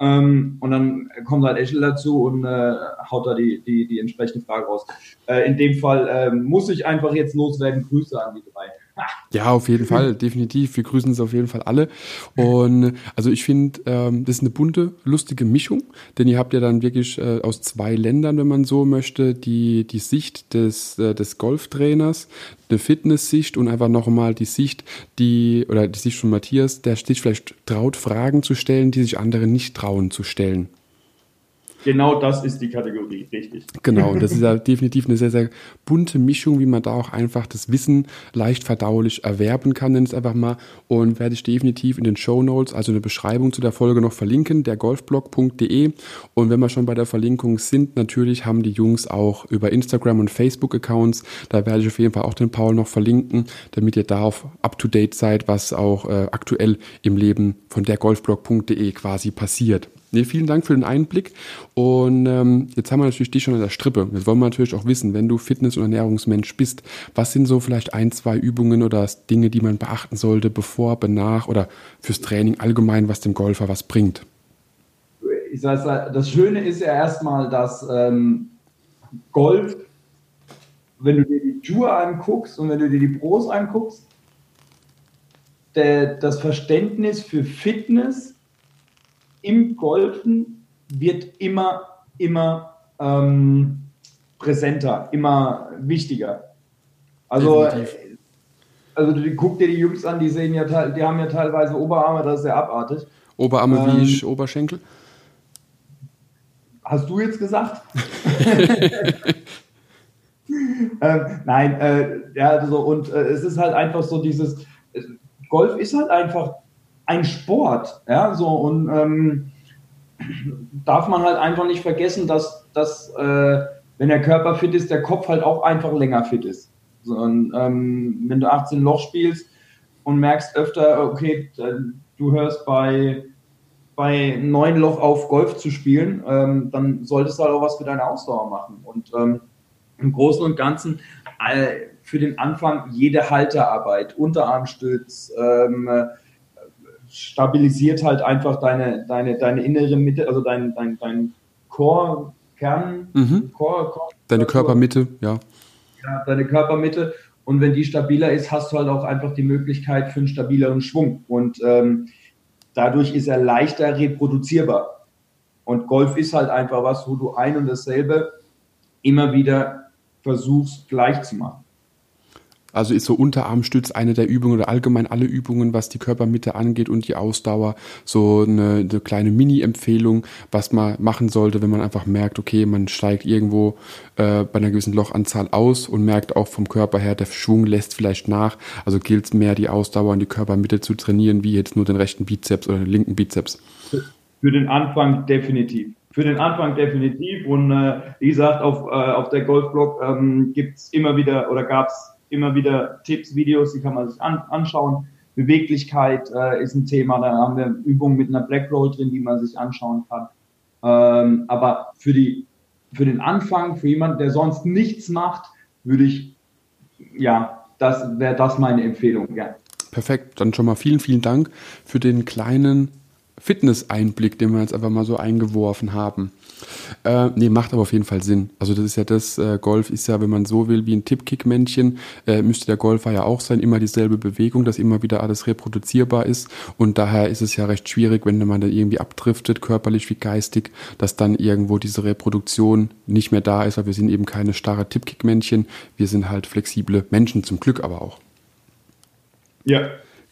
ähm, und dann kommt halt Eschel dazu und äh, haut da die, die, die entsprechende Frage raus. Äh, in dem Fall äh, muss ich einfach jetzt loswerden. Grüße an die drei. Ja, auf jeden Fall, definitiv. Wir grüßen es auf jeden Fall alle. Und also ich finde, ähm, das ist eine bunte, lustige Mischung, denn ihr habt ja dann wirklich äh, aus zwei Ländern, wenn man so möchte, die, die Sicht des, äh, des Golftrainers, eine Fitnesssicht und einfach nochmal die Sicht, die, oder die Sicht von Matthias, der sich vielleicht traut, Fragen zu stellen, die sich andere nicht trauen zu stellen. Genau das ist die Kategorie, richtig. Genau, das ist ja definitiv eine sehr, sehr bunte Mischung, wie man da auch einfach das Wissen leicht verdaulich erwerben kann, nenne ich es einfach mal. Und werde ich definitiv in den Show Notes, also eine Beschreibung zu der Folge noch verlinken, der golfblog.de. Und wenn wir schon bei der Verlinkung sind, natürlich haben die Jungs auch über Instagram und Facebook Accounts. Da werde ich auf jeden Fall auch den Paul noch verlinken, damit ihr da auf up to date seid, was auch äh, aktuell im Leben von der golfblog.de quasi passiert. Nee, vielen Dank für den Einblick. Und ähm, jetzt haben wir natürlich dich schon an der Strippe. Jetzt wollen wir natürlich auch wissen, wenn du Fitness- und Ernährungsmensch bist, was sind so vielleicht ein, zwei Übungen oder Dinge, die man beachten sollte, bevor, benach oder fürs Training allgemein, was dem Golfer was bringt? Ich sage, das Schöne ist ja erstmal, dass ähm, Golf, wenn du dir die Tour anguckst und wenn du dir die Pros anguckst, der, das Verständnis für Fitness im Golfen wird immer, immer ähm, präsenter, immer wichtiger. Also, also du, guck dir die Jungs an, die sehen ja, die haben ja teilweise Oberarme, das ist ja abartig. Oberarme ähm, wie ich Oberschenkel? hast du jetzt gesagt? <laughs> <laughs> ähm, nein, äh, ja, so, und äh, es ist halt einfach so dieses, Golf ist halt einfach ein Sport, ja, so, und ähm, darf man halt einfach nicht vergessen, dass, dass äh, wenn der Körper fit ist, der Kopf halt auch einfach länger fit ist. So, und, ähm, wenn du 18 Loch spielst und merkst öfter, okay, du hörst bei, bei 9 Loch auf Golf zu spielen, ähm, dann solltest du halt auch was für deine Ausdauer machen. Und ähm, im Großen und Ganzen äh, für den Anfang jede Halterarbeit, Unterarmstütz, ähm, stabilisiert halt einfach deine, deine, deine innere Mitte, also dein, dein, dein Core, Kern, mhm. Core, Core, deine Körpermitte, ja. ja. Deine Körpermitte. Und wenn die stabiler ist, hast du halt auch einfach die Möglichkeit für einen stabileren Schwung. Und ähm, dadurch ist er leichter reproduzierbar. Und Golf ist halt einfach was, wo du ein und dasselbe immer wieder versuchst gleich zu machen. Also ist so Unterarmstütz eine der Übungen oder allgemein alle Übungen, was die Körpermitte angeht und die Ausdauer, so eine, eine kleine Mini-Empfehlung, was man machen sollte, wenn man einfach merkt, okay, man steigt irgendwo äh, bei einer gewissen Lochanzahl aus und merkt auch vom Körper her, der Schwung lässt vielleicht nach. Also gilt es mehr, die Ausdauer und die Körpermitte zu trainieren, wie jetzt nur den rechten Bizeps oder den linken Bizeps. Für den Anfang definitiv für den Anfang definitiv. Und äh, wie gesagt, auf, äh, auf der Golfblog ähm, gibt immer wieder oder gab es immer wieder Tipps, Videos, die kann man sich an, anschauen. Beweglichkeit äh, ist ein Thema, da haben wir Übungen mit einer Black Roll drin, die man sich anschauen kann. Ähm, aber für, die, für den Anfang, für jemanden, der sonst nichts macht, würde ich, ja, das wäre das meine Empfehlung, ja. Perfekt, dann schon mal vielen, vielen Dank für den kleinen Fitness-Einblick, den wir jetzt einfach mal so eingeworfen haben. Äh, nee, macht aber auf jeden Fall Sinn. Also das ist ja das, äh, Golf ist ja, wenn man so will, wie ein Tippkick-Männchen, äh, müsste der Golfer ja auch sein, immer dieselbe Bewegung, dass immer wieder alles reproduzierbar ist und daher ist es ja recht schwierig, wenn man da irgendwie abdriftet, körperlich wie geistig, dass dann irgendwo diese Reproduktion nicht mehr da ist, weil wir sind eben keine starre Tippkick-Männchen, wir sind halt flexible Menschen, zum Glück aber auch. Ja,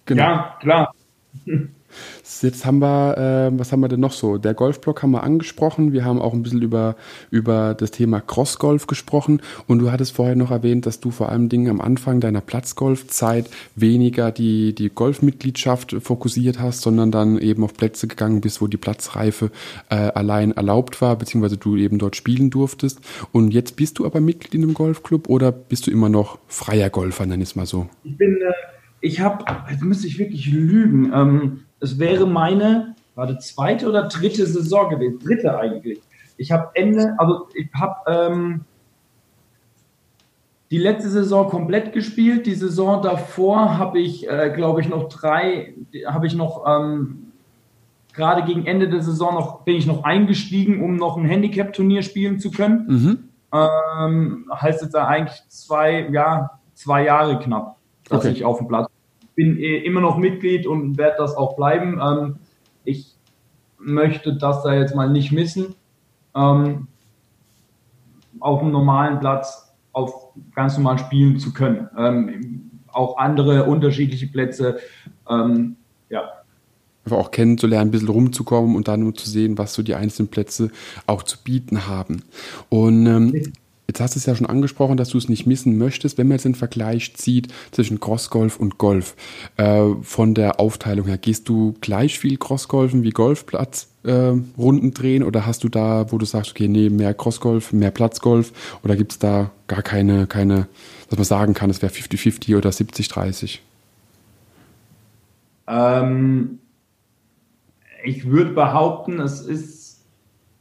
genau. ja klar. <laughs> Jetzt haben wir, äh, was haben wir denn noch so? Der Golfblock haben wir angesprochen. Wir haben auch ein bisschen über, über das Thema Crossgolf gesprochen. Und du hattest vorher noch erwähnt, dass du vor allem Dingen am Anfang deiner Platzgolfzeit weniger die, die Golfmitgliedschaft fokussiert hast, sondern dann eben auf Plätze gegangen bist, wo die Platzreife äh, allein erlaubt war, beziehungsweise du eben dort spielen durftest. Und jetzt bist du aber Mitglied in einem Golfclub oder bist du immer noch freier Golfer, nenn ich es mal so? Ich bin, äh, ich habe, jetzt müsste ich wirklich lügen. Ähm es wäre meine, warte, zweite oder dritte Saison gewesen, dritte eigentlich. Ich habe Ende, also ich habe ähm, die letzte Saison komplett gespielt. Die Saison davor habe ich, äh, glaube ich, noch drei, habe ich noch ähm, gerade gegen Ende der Saison noch bin ich noch eingestiegen, um noch ein Handicap-Turnier spielen zu können. Mhm. Ähm, heißt jetzt eigentlich zwei, ja, zwei Jahre knapp, dass okay. ich auf dem Platz bin eh immer noch Mitglied und werde das auch bleiben. Ähm, ich möchte das da jetzt mal nicht missen. Ähm, auf einem normalen Platz auf ganz normal spielen zu können. Ähm, auch andere unterschiedliche Plätze, ähm, ja. Einfach auch kennenzulernen, ein bisschen rumzukommen und dann zu sehen, was so die einzelnen Plätze auch zu bieten haben. Und ähm, Jetzt hast du es ja schon angesprochen, dass du es nicht missen möchtest, wenn man jetzt den Vergleich zieht zwischen Crossgolf und Golf. Äh, von der Aufteilung her, gehst du gleich viel Crossgolfen wie Golfplatz äh, Runden drehen oder hast du da, wo du sagst, okay, nee, mehr Crossgolf, mehr Platzgolf oder gibt es da gar keine, keine, dass man sagen kann, es wäre 50-50 oder 70-30? Ähm, ich würde behaupten, es ist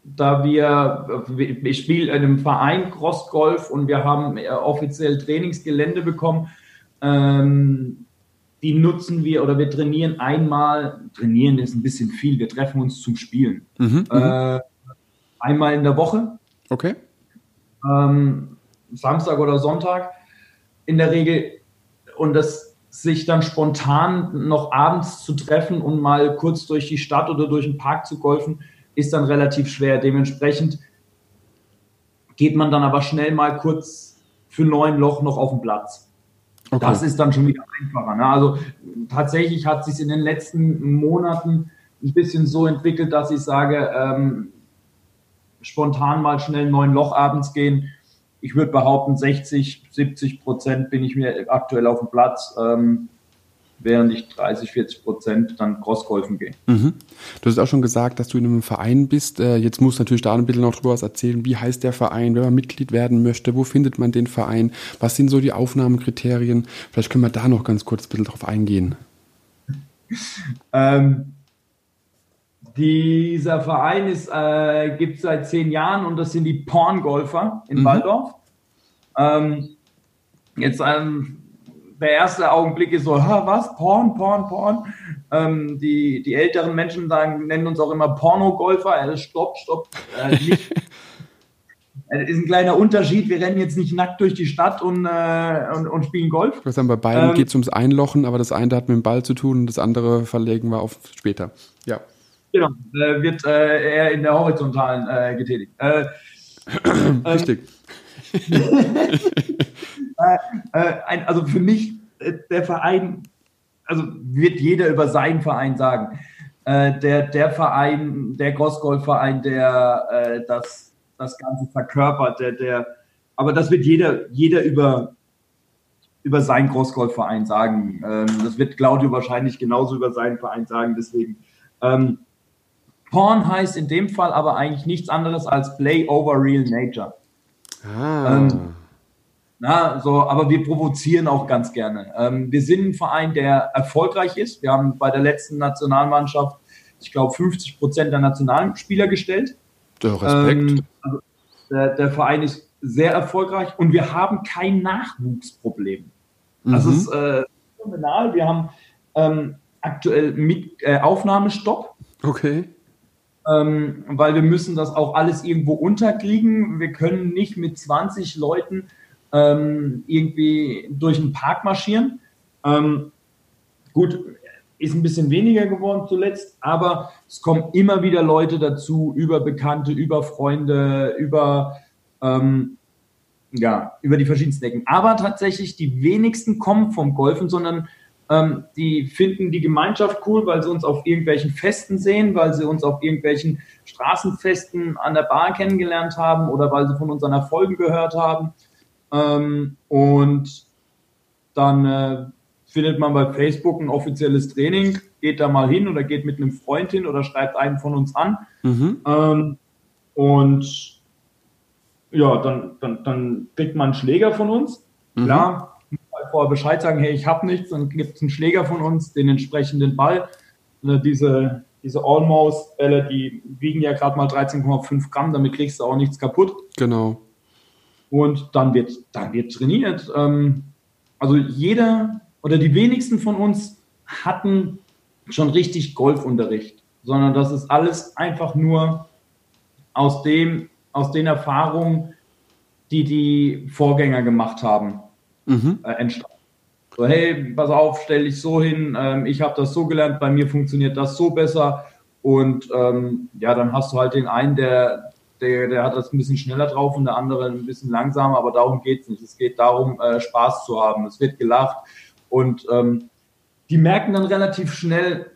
da wir, ich spiele in einem Verein Crossgolf und wir haben äh, offiziell Trainingsgelände bekommen. Ähm, die nutzen wir oder wir trainieren einmal, trainieren ist ein bisschen viel, wir treffen uns zum Spielen. Mhm, mhm. äh, einmal in der Woche. Okay. Ähm, Samstag oder Sonntag in der Regel. Und das sich dann spontan noch abends zu treffen und mal kurz durch die Stadt oder durch den Park zu golfen, ist dann relativ schwer. Dementsprechend geht man dann aber schnell mal kurz für neun Loch noch auf den Platz. Okay. Das ist dann schon wieder einfacher. Ne? Also tatsächlich hat sich in den letzten Monaten ein bisschen so entwickelt, dass ich sage, ähm, spontan mal schnell neun Loch abends gehen. Ich würde behaupten, 60, 70 Prozent bin ich mir aktuell auf dem Platz. Ähm, während ich 30, 40 Prozent dann Crossgolfen gehe. Mhm. Du hast auch schon gesagt, dass du in einem Verein bist. Äh, jetzt musst du natürlich da ein bisschen noch drüber was erzählen. Wie heißt der Verein, wenn man Mitglied werden möchte? Wo findet man den Verein? Was sind so die Aufnahmekriterien? Vielleicht können wir da noch ganz kurz ein bisschen drauf eingehen. <laughs> ähm, dieser Verein äh, gibt es seit zehn Jahren und das sind die Porngolfer in mhm. Waldorf. Ähm, jetzt ähm, der erste Augenblick ist so, was, Porn, Porn, Porn. Ähm, die, die älteren Menschen sagen, nennen uns auch immer Pornogolfer. Äh, stopp, stopp. Äh, nicht. Das <laughs> ist ein kleiner Unterschied. Wir rennen jetzt nicht nackt durch die Stadt und, äh, und, und, spielen Golf. Ich sagen, bei beiden ähm, geht es ums Einlochen, aber das eine hat mit dem Ball zu tun und das andere verlegen wir auf später. Ja. Genau, äh, wird äh, eher in der horizontalen getätigt. Äh, <clears throat> Richtig. <laughs> <laughs> Äh, äh, ein, also für mich, äh, der Verein, also wird jeder über seinen Verein sagen. Der, der Verein, der Grossgolfverein, der das, das Ganze verkörpert, der, der, aber das wird jeder, jeder über, über seinen Grossgolfverein sagen. Ähm, das wird Claudio wahrscheinlich genauso über seinen Verein sagen. Deswegen, ähm, Porn heißt in dem Fall aber eigentlich nichts anderes als Play over Real Nature. Ah. Ähm, na, so, aber wir provozieren auch ganz gerne. Ähm, wir sind ein Verein, der erfolgreich ist. Wir haben bei der letzten Nationalmannschaft, ich glaube, 50 Prozent der Nationalspieler gestellt. Der Respekt. Ähm, also der, der, Verein ist sehr erfolgreich und wir haben kein Nachwuchsproblem. Mhm. Das ist äh, phänomenal. Wir haben ähm, aktuell mit, äh, Aufnahmestopp. Okay. Ähm, weil wir müssen das auch alles irgendwo unterkriegen. Wir können nicht mit 20 Leuten ähm, irgendwie durch den Park marschieren. Ähm, gut, ist ein bisschen weniger geworden zuletzt, aber es kommen immer wieder Leute dazu, über Bekannte, über Freunde, über, ähm, ja, über die verschiedensten Ecken. Aber tatsächlich, die wenigsten kommen vom Golfen, sondern ähm, die finden die Gemeinschaft cool, weil sie uns auf irgendwelchen Festen sehen, weil sie uns auf irgendwelchen Straßenfesten an der Bar kennengelernt haben oder weil sie von unseren Erfolgen gehört haben. Ähm, und dann äh, findet man bei Facebook ein offizielles Training, geht da mal hin oder geht mit einem Freund hin oder schreibt einen von uns an. Mhm. Ähm, und ja, dann, dann, dann kriegt man einen Schläger von uns. Mhm. Klar, vorher Bescheid sagen, hey, ich habe nichts, dann gibt es einen Schläger von uns, den entsprechenden Ball. Äh, diese, diese Almost-Bälle, die wiegen ja gerade mal 13,5 Gramm, damit kriegst du auch nichts kaputt. Genau und dann wird, dann wird trainiert. Ähm, also jeder oder die wenigsten von uns hatten schon richtig Golfunterricht, sondern das ist alles einfach nur aus dem, aus den Erfahrungen, die die Vorgänger gemacht haben, mhm. äh, entstanden. So, hey, pass auf, stell dich so hin, ähm, ich habe das so gelernt, bei mir funktioniert das so besser. Und ähm, ja, dann hast du halt den einen, der, der, der hat das ein bisschen schneller drauf und der andere ein bisschen langsamer, aber darum geht es nicht. Es geht darum, äh, Spaß zu haben. Es wird gelacht und ähm, die merken dann relativ schnell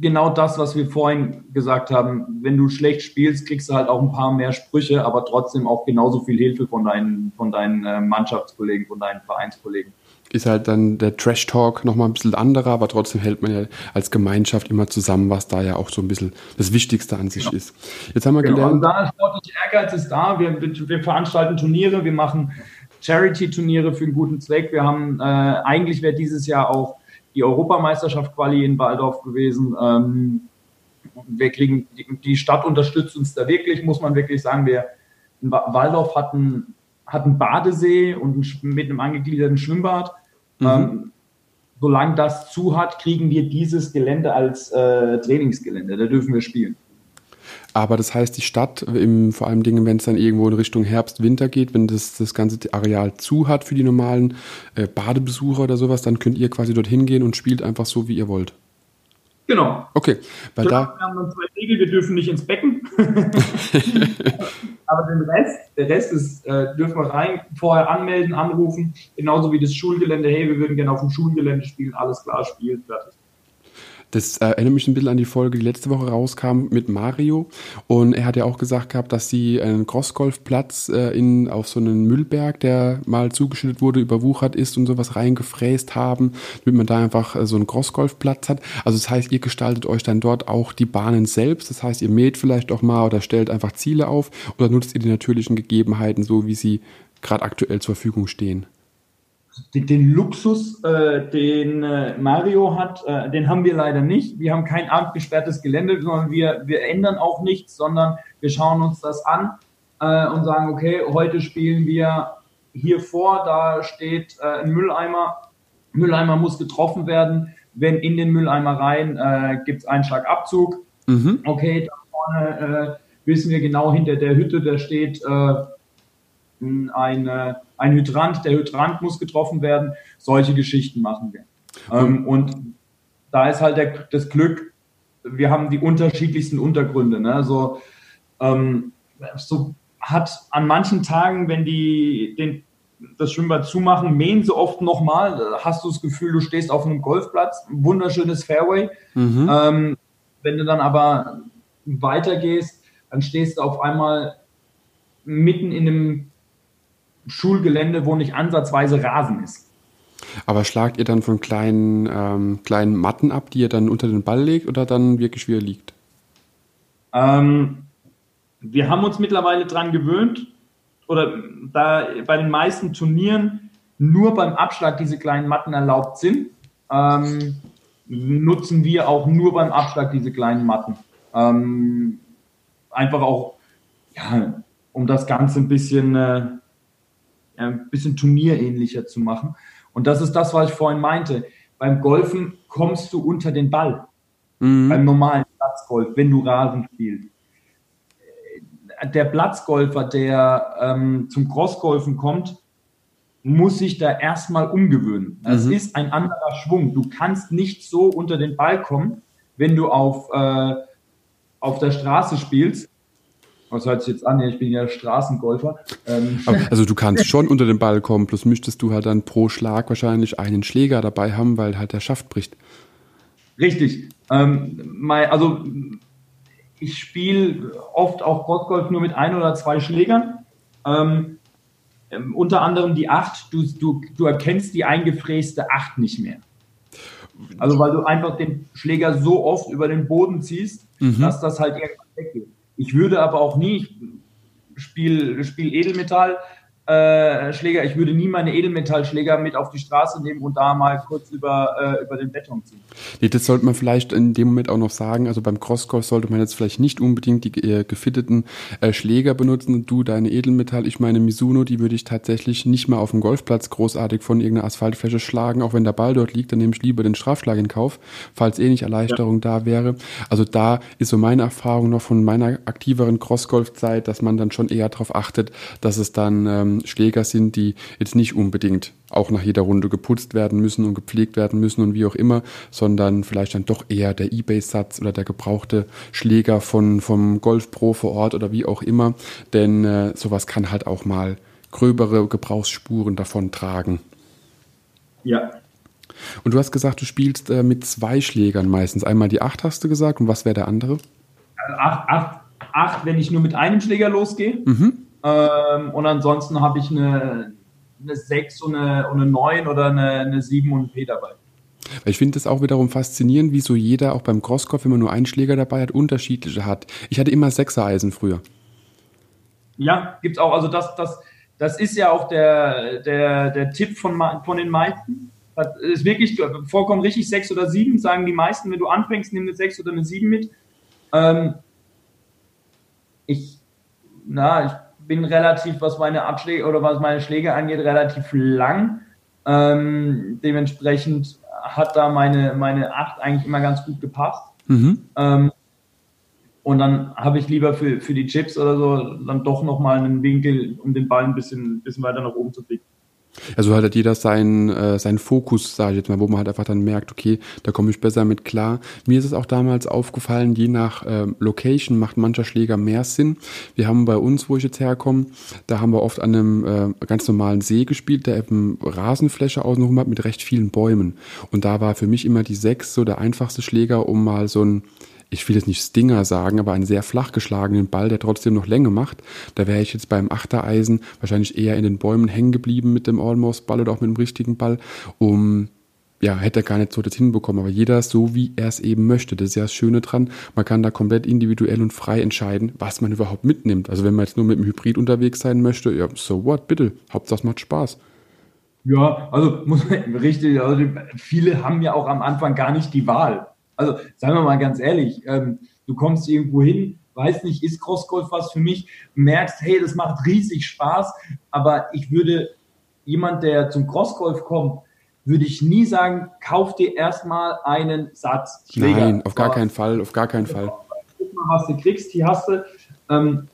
genau das, was wir vorhin gesagt haben. Wenn du schlecht spielst, kriegst du halt auch ein paar mehr Sprüche, aber trotzdem auch genauso viel Hilfe von deinen, von deinen äh, Mannschaftskollegen, von deinen Vereinskollegen ist halt dann der Trash-Talk nochmal ein bisschen anderer, aber trotzdem hält man ja als Gemeinschaft immer zusammen, was da ja auch so ein bisschen das Wichtigste an sich genau. ist. Jetzt haben wir genau. gelernt. Und da sportliche Ehrgeiz ist da. Wir, wir veranstalten Turniere, wir machen Charity-Turniere für einen guten Zweck. Wir haben, äh, eigentlich wäre dieses Jahr auch die Europameisterschaft Quali in Waldorf gewesen. Ähm, wir kriegen, die, Stadt unterstützt uns da wirklich, muss man wirklich sagen. Wir Waldorf hatten hat einen Badesee und mit einem angegliederten Schwimmbad. Mhm. Ähm, solange das zu hat, kriegen wir dieses Gelände als äh, Trainingsgelände. Da dürfen wir spielen. Aber das heißt, die Stadt, im, vor allem Dingen, wenn es dann irgendwo in Richtung Herbst, Winter geht, wenn das, das ganze Areal zu hat für die normalen äh, Badebesucher oder sowas, dann könnt ihr quasi dorthin gehen und spielt einfach so, wie ihr wollt. Genau. Okay, weil da. Wir haben dann zwei Regel, wir dürfen nicht ins Becken. <laughs> Aber den Rest, der Rest ist, äh, dürfen wir rein, vorher anmelden, anrufen, genauso wie das Schulgelände, hey, wir würden gerne auf dem Schulgelände spielen, alles klar, spielen, fertig. Das äh, erinnert mich ein bisschen an die Folge, die letzte Woche rauskam mit Mario. Und er hat ja auch gesagt gehabt, dass sie einen Crossgolfplatz äh, in, auf so einen Müllberg, der mal zugeschüttet wurde, überwuchert ist und sowas reingefräst haben, damit man da einfach äh, so einen Crossgolfplatz hat. Also das heißt, ihr gestaltet euch dann dort auch die Bahnen selbst. Das heißt, ihr mäht vielleicht auch mal oder stellt einfach Ziele auf oder nutzt ihr die natürlichen Gegebenheiten so, wie sie gerade aktuell zur Verfügung stehen den, den Luxus, äh, den äh, Mario hat, äh, den haben wir leider nicht. Wir haben kein abgesperrtes Gelände, sondern wir, wir ändern auch nichts, sondern wir schauen uns das an äh, und sagen, okay, heute spielen wir hier vor, da steht äh, ein Mülleimer. Mülleimer muss getroffen werden. Wenn in den Mülleimer rein äh, gibt es einen Schlagabzug. Mhm. Okay, da vorne äh, wissen wir genau hinter der Hütte, da steht äh, ein, äh, ein Hydrant, der Hydrant muss getroffen werden. Solche Geschichten machen wir. Ähm, und da ist halt der, das Glück, wir haben die unterschiedlichsten Untergründe. Ne? So, ähm, so hat an manchen Tagen, wenn die den, das Schwimmbad zumachen, mähen sie oft nochmal, hast du das Gefühl, du stehst auf einem Golfplatz, ein wunderschönes Fairway. Mhm. Ähm, wenn du dann aber weitergehst, dann stehst du auf einmal mitten in einem Schulgelände, wo nicht ansatzweise Rasen ist. Aber schlagt ihr dann von kleinen, ähm, kleinen Matten ab, die ihr dann unter den Ball legt oder dann wirklich wie ihr liegt? Ähm, wir haben uns mittlerweile daran gewöhnt, oder da bei den meisten Turnieren nur beim Abschlag diese kleinen Matten erlaubt sind, ähm, nutzen wir auch nur beim Abschlag diese kleinen Matten. Ähm, einfach auch, ja, um das Ganze ein bisschen äh, ein bisschen turnierähnlicher zu machen. Und das ist das, was ich vorhin meinte. Beim Golfen kommst du unter den Ball. Mhm. Beim normalen Platzgolf, wenn du Rasen spielst. Der Platzgolfer, der ähm, zum Crossgolfen kommt, muss sich da erstmal umgewöhnen. Das mhm. ist ein anderer Schwung. Du kannst nicht so unter den Ball kommen, wenn du auf, äh, auf der Straße spielst, was hört sich jetzt an? Ich bin ja Straßengolfer. Ähm. Also du kannst schon unter den Ball kommen, plus müsstest du halt dann pro Schlag wahrscheinlich einen Schläger dabei haben, weil halt der Schaft bricht. Richtig. Ähm, also ich spiele oft auch Golfgolf nur mit ein oder zwei Schlägern. Ähm, ähm, unter anderem die Acht. Du, du, du erkennst die eingefräste Acht nicht mehr. Also weil du einfach den Schläger so oft über den Boden ziehst, mhm. dass das halt irgendwann weggeht. Ich würde aber auch nie, ich spiele spiel Edelmetall, äh, Schläger. Ich würde nie meine Edelmetallschläger mit auf die Straße nehmen und da mal kurz über, äh, über den Beton ziehen. Nee, das sollte man vielleicht in dem Moment auch noch sagen. Also beim Crossgolf sollte man jetzt vielleicht nicht unbedingt die äh, gefitteten äh, Schläger benutzen. Du deine Edelmetall, ich meine Mizuno, die würde ich tatsächlich nicht mal auf dem Golfplatz großartig von irgendeiner Asphaltfläche schlagen. Auch wenn der Ball dort liegt, dann nehme ich lieber den Strafschlag in Kauf, falls eh nicht Erleichterung ja. da wäre. Also da ist so meine Erfahrung noch von meiner aktiveren Crossgolf-Zeit, dass man dann schon eher darauf achtet, dass es dann ähm, Schläger sind, die jetzt nicht unbedingt auch nach jeder Runde geputzt werden müssen und gepflegt werden müssen und wie auch immer, sondern vielleicht dann doch eher der Ebay-Satz oder der gebrauchte Schläger von, vom Golf Pro vor Ort oder wie auch immer. Denn äh, sowas kann halt auch mal gröbere Gebrauchsspuren davon tragen. Ja. Und du hast gesagt, du spielst äh, mit zwei Schlägern meistens. Einmal die acht hast du gesagt und was wäre der andere? Acht, acht, acht, wenn ich nur mit einem Schläger losgehe. Mhm. Ähm, und ansonsten habe ich eine, eine 6 und eine, und eine 9 oder eine, eine 7 und ein P dabei. Ich finde es auch wiederum faszinierend, wie so jeder auch beim Crosskopf, wenn man nur einen Schläger dabei hat, unterschiedliche hat. Ich hatte immer Sechser-Eisen früher. Ja, gibt es auch. Also das, das, das ist ja auch der, der, der Tipp von, von den meisten. Das ist wirklich vollkommen richtig, sechs oder sieben, sagen die meisten, wenn du anfängst, nimm eine sechs oder eine sieben mit. Ähm, ich, na, ich bin relativ, was meine Abschläge oder was meine Schläge angeht, relativ lang. Ähm, dementsprechend hat da meine, meine 8 eigentlich immer ganz gut gepasst. Mhm. Ähm, und dann habe ich lieber für, für die Chips oder so dann doch nochmal einen Winkel, um den Ball ein bisschen, bisschen weiter nach oben zu kriegen. Also hat halt jeder seinen, äh, seinen Fokus, sage ich jetzt mal, wo man halt einfach dann merkt, okay, da komme ich besser mit klar. Mir ist es auch damals aufgefallen, je nach äh, Location macht mancher Schläger mehr Sinn. Wir haben bei uns, wo ich jetzt herkomme, da haben wir oft an einem äh, ganz normalen See gespielt, der eben Rasenfläche außenrum hat mit recht vielen Bäumen. Und da war für mich immer die Sechs so der einfachste Schläger, um mal so ein ich will jetzt nicht Stinger sagen, aber einen sehr flach geschlagenen Ball, der trotzdem noch Länge macht. Da wäre ich jetzt beim Achtereisen wahrscheinlich eher in den Bäumen hängen geblieben mit dem Almost-Ball oder auch mit dem richtigen Ball, um ja, hätte er gar nicht so das hinbekommen, aber jeder so, wie er es eben möchte. Das ist ja das Schöne dran. Man kann da komplett individuell und frei entscheiden, was man überhaupt mitnimmt. Also wenn man jetzt nur mit dem Hybrid unterwegs sein möchte, ja, so what, bitte. Hauptsache es macht Spaß. Ja, also muss man <laughs> richtig, also viele haben ja auch am Anfang gar nicht die Wahl. Also sagen wir mal ganz ehrlich, ähm, du kommst irgendwo hin, weißt nicht, ist Crossgolf was für mich, merkst, hey, das macht riesig Spaß, aber ich würde jemand, der zum Crossgolf kommt, würde ich nie sagen, kauf dir erstmal einen Satz Schläger. Nein, auf gar keinen Fall, auf gar keinen Fall. Guck mal, was du kriegst. Hier hast du, ähm,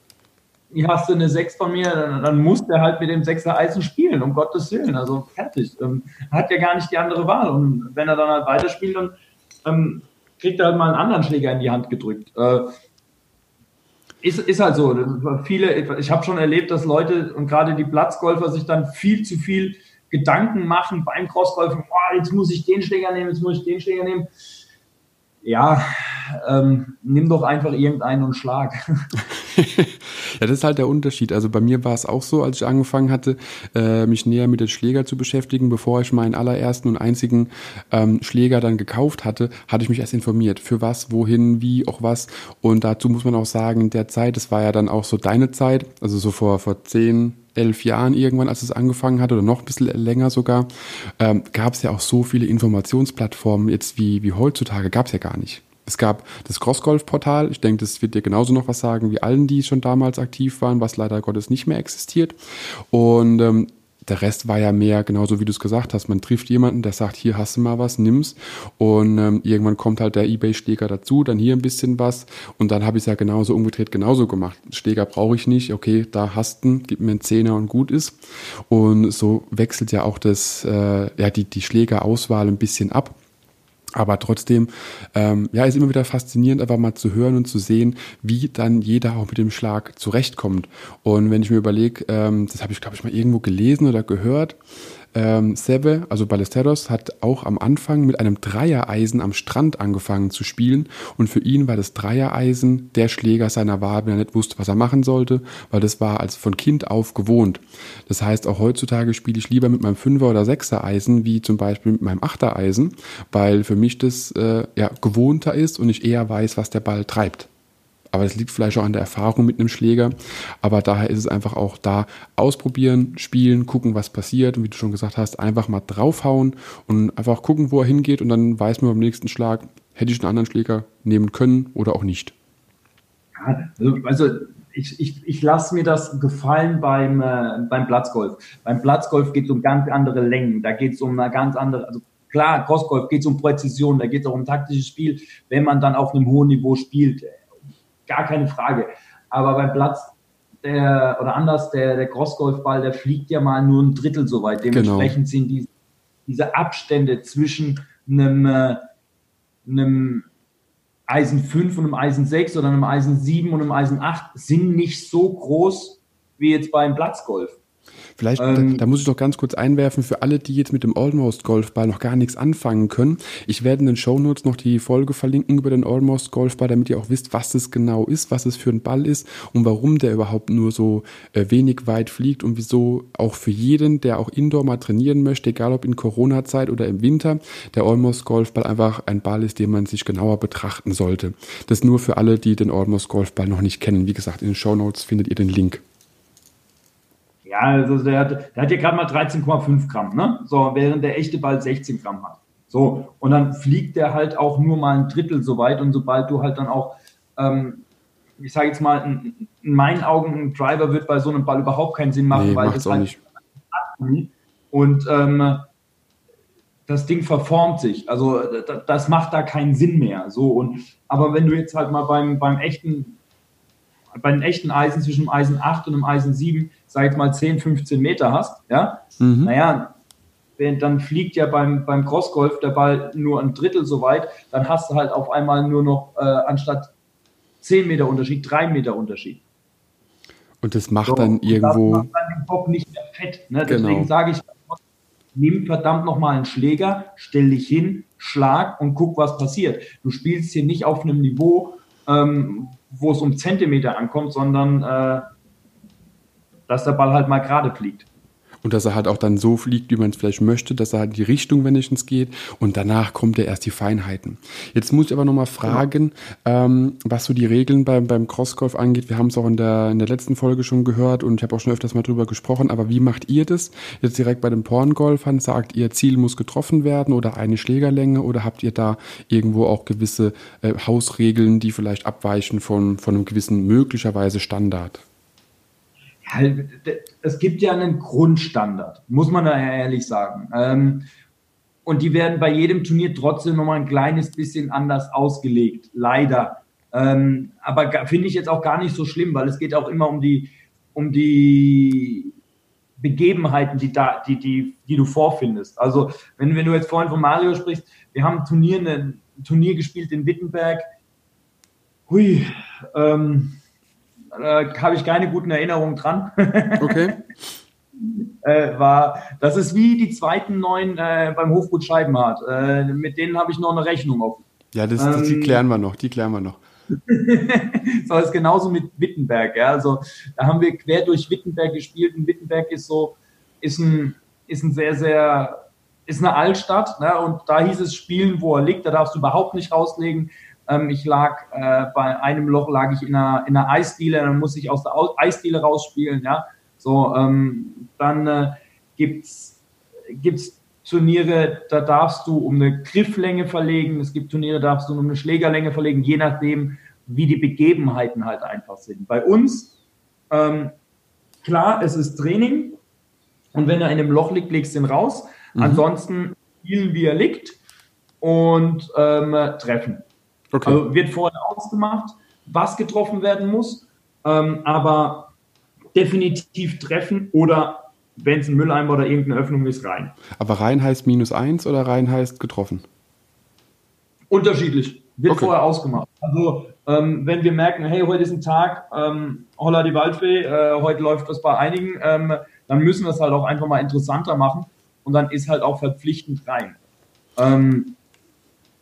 hier hast du eine 6 von mir, dann, dann muss der halt mit dem 6er Eisen spielen, um Gottes Willen. Also fertig. Ähm, hat ja gar nicht die andere Wahl. Und wenn er dann halt weiterspielt, dann ähm, kriegt er halt mal einen anderen Schläger in die Hand gedrückt. Äh, ist, ist halt so. Viele, ich habe schon erlebt, dass Leute und gerade die Platzgolfer sich dann viel zu viel Gedanken machen beim Crossgolfen. Oh, jetzt muss ich den Schläger nehmen, jetzt muss ich den Schläger nehmen. Ja, ähm, nimm doch einfach irgendeinen und schlag. <laughs> ja, das ist halt der Unterschied. Also bei mir war es auch so, als ich angefangen hatte, äh, mich näher mit den Schläger zu beschäftigen, bevor ich meinen allerersten und einzigen ähm, Schläger dann gekauft hatte, hatte ich mich erst informiert, für was, wohin, wie, auch was. Und dazu muss man auch sagen, in der Zeit, das war ja dann auch so deine Zeit, also so vor, vor zehn, elf Jahren irgendwann, als es angefangen hat oder noch ein bisschen länger sogar, ähm, gab es ja auch so viele Informationsplattformen jetzt wie, wie heutzutage, gab es ja gar nicht. Es gab das Crossgolf-Portal. Ich denke, das wird dir genauso noch was sagen wie allen, die schon damals aktiv waren, was leider Gottes nicht mehr existiert. Und ähm, der Rest war ja mehr, genauso wie du es gesagt hast. Man trifft jemanden, der sagt, hier hast du mal was, nimm's. Und ähm, irgendwann kommt halt der Ebay-Schläger dazu, dann hier ein bisschen was. Und dann habe ich es ja genauso umgedreht, genauso gemacht. Schläger brauche ich nicht, okay, da hast du, gib mir einen Zehner und gut ist. Und so wechselt ja auch das, äh, ja, die, die Schlägerauswahl ein bisschen ab. Aber trotzdem, ähm, ja, ist immer wieder faszinierend, einfach mal zu hören und zu sehen, wie dann jeder auch mit dem Schlag zurechtkommt. Und wenn ich mir überlege, ähm, das habe ich, glaube ich, mal irgendwo gelesen oder gehört, ähm, Seve, also Ballesteros, hat auch am Anfang mit einem Dreiereisen am Strand angefangen zu spielen und für ihn war das Dreiereisen der Schläger seiner Wahl, wenn er nicht wusste, was er machen sollte, weil das war als von Kind auf gewohnt. Das heißt, auch heutzutage spiele ich lieber mit meinem Fünfer- oder Sechser-Eisen wie zum Beispiel mit meinem Achtereisen, weil für mich das äh, ja, gewohnter ist und ich eher weiß, was der Ball treibt. Aber es liegt vielleicht auch an der Erfahrung mit einem Schläger. Aber daher ist es einfach auch da ausprobieren, spielen, gucken, was passiert. Und wie du schon gesagt hast, einfach mal draufhauen und einfach gucken, wo er hingeht. Und dann weiß man beim nächsten Schlag, hätte ich einen anderen Schläger nehmen können oder auch nicht. Also, also ich, ich, ich lasse mir das gefallen beim, äh, beim Platzgolf. Beim Platzgolf geht es um ganz andere Längen. Da geht es um eine ganz andere, also klar, Crossgolf geht es um Präzision, da geht es auch um taktisches Spiel, wenn man dann auf einem hohen Niveau spielt gar keine Frage. Aber beim Platz der, oder anders, der, der Crossgolfball, der fliegt ja mal nur ein Drittel so weit. Genau. Dementsprechend genau. sind die, diese Abstände zwischen einem, äh, einem Eisen 5 und einem Eisen 6 oder einem Eisen 7 und einem Eisen 8 sind nicht so groß wie jetzt beim Platzgolf. Vielleicht, ähm, da, da, muss ich doch ganz kurz einwerfen, für alle, die jetzt mit dem Almost Golfball noch gar nichts anfangen können. Ich werde in den Show Notes noch die Folge verlinken über den Almost Golfball, damit ihr auch wisst, was es genau ist, was es für ein Ball ist und warum der überhaupt nur so äh, wenig weit fliegt und wieso auch für jeden, der auch Indoor mal trainieren möchte, egal ob in Corona-Zeit oder im Winter, der Almost Golfball einfach ein Ball ist, den man sich genauer betrachten sollte. Das nur für alle, die den Almost Golfball noch nicht kennen. Wie gesagt, in den Show Notes findet ihr den Link. Ja, also der hat, der hat hier gerade mal 13,5 Gramm, ne? So, während der echte Ball 16 Gramm hat. So, und dann fliegt der halt auch nur mal ein Drittel so weit und sobald du halt dann auch, ähm, ich sage jetzt mal, in, in, meinen Augen ein Driver wird bei so einem Ball überhaupt keinen Sinn machen, nee, weil das halt nicht. und ähm, das Ding verformt sich. Also das macht da keinen Sinn mehr. So und aber wenn du jetzt halt mal beim, beim echten bei den echten Eisen zwischen dem Eisen 8 und dem Eisen 7, sag ich mal 10, 15 Meter hast, ja, mhm. naja, dann fliegt ja beim, beim Crossgolf der Ball nur ein Drittel so weit, dann hast du halt auf einmal nur noch äh, anstatt 10 Meter Unterschied, 3 Meter Unterschied. Und das macht so, dann irgendwo. Das macht dann den Bock nicht mehr fett. Ne? Genau. Deswegen sage ich, nimm verdammt nochmal einen Schläger, stell dich hin, schlag und guck, was passiert. Du spielst hier nicht auf einem Niveau, ähm, wo es um Zentimeter ankommt, sondern äh, dass der Ball halt mal gerade fliegt und dass er halt auch dann so fliegt, wie man es vielleicht möchte, dass er halt in die Richtung wenigstens geht und danach kommt er erst die Feinheiten. Jetzt muss ich aber nochmal fragen, ja. ähm, was so die Regeln beim, beim Crossgolf angeht. Wir haben es auch in der, in der letzten Folge schon gehört und ich habe auch schon öfters mal drüber gesprochen, aber wie macht ihr das? Jetzt direkt bei den Porngolfern, sagt ihr, Ziel muss getroffen werden oder eine Schlägerlänge oder habt ihr da irgendwo auch gewisse äh, Hausregeln, die vielleicht abweichen von, von einem gewissen möglicherweise Standard? Es gibt ja einen Grundstandard, muss man da ehrlich sagen. Ähm, und die werden bei jedem Turnier trotzdem nochmal ein kleines bisschen anders ausgelegt, leider. Ähm, aber finde ich jetzt auch gar nicht so schlimm, weil es geht auch immer um die, um die Begebenheiten, die, da, die, die, die du vorfindest. Also, wenn, wenn du jetzt vorhin von Mario sprichst, wir haben ein Turnier, ein Turnier gespielt in Wittenberg. Hui, ähm, äh, habe ich keine guten Erinnerungen dran. <laughs> Okay. äh, war, das ist wie die zweiten neun äh, beim Hofgut Scheibenhardt. Äh, mit denen habe ich noch eine Rechnung offen. Ja, das, das, die ähm, klären wir noch, die klären wir noch. <laughs> so ist genauso mit Wittenberg. Ja. Also da haben wir quer durch Wittenberg gespielt und Wittenberg ist so, ist ein, ist ein sehr, sehr, ist eine Altstadt. Ne? Und da hieß es spielen, wo er liegt. Da darfst du überhaupt nicht rauslegen. Ähm, ich lag äh, bei einem Loch lag ich in einer, in einer Eisdiele, dann muss ich aus der Eisdiele rausspielen, ja. So, ähm, dann äh, gibt's gibt's Turniere, da darfst du um eine Grifflänge verlegen. Es gibt Turniere, da darfst du um eine Schlägerlänge verlegen, je nachdem, wie die Begebenheiten halt einfach sind. Bei uns, ähm, klar, es ist Training. Und wenn er in einem Loch liegt, legst du ihn raus. Mhm. Ansonsten spielen, wie er liegt und ähm, treffen. Okay. Also wird vorher ausgemacht, was getroffen werden muss, ähm, aber definitiv treffen oder wenn es ein Mülleimer oder irgendeine Öffnung ist, rein. Aber rein heißt minus eins oder rein heißt getroffen? Unterschiedlich. Wird okay. vorher ausgemacht. Also ähm, wenn wir merken, hey, heute ist ein Tag, ähm, holla die Waldfee, äh, heute läuft das bei einigen, ähm, dann müssen wir es halt auch einfach mal interessanter machen und dann ist halt auch verpflichtend rein. Ähm,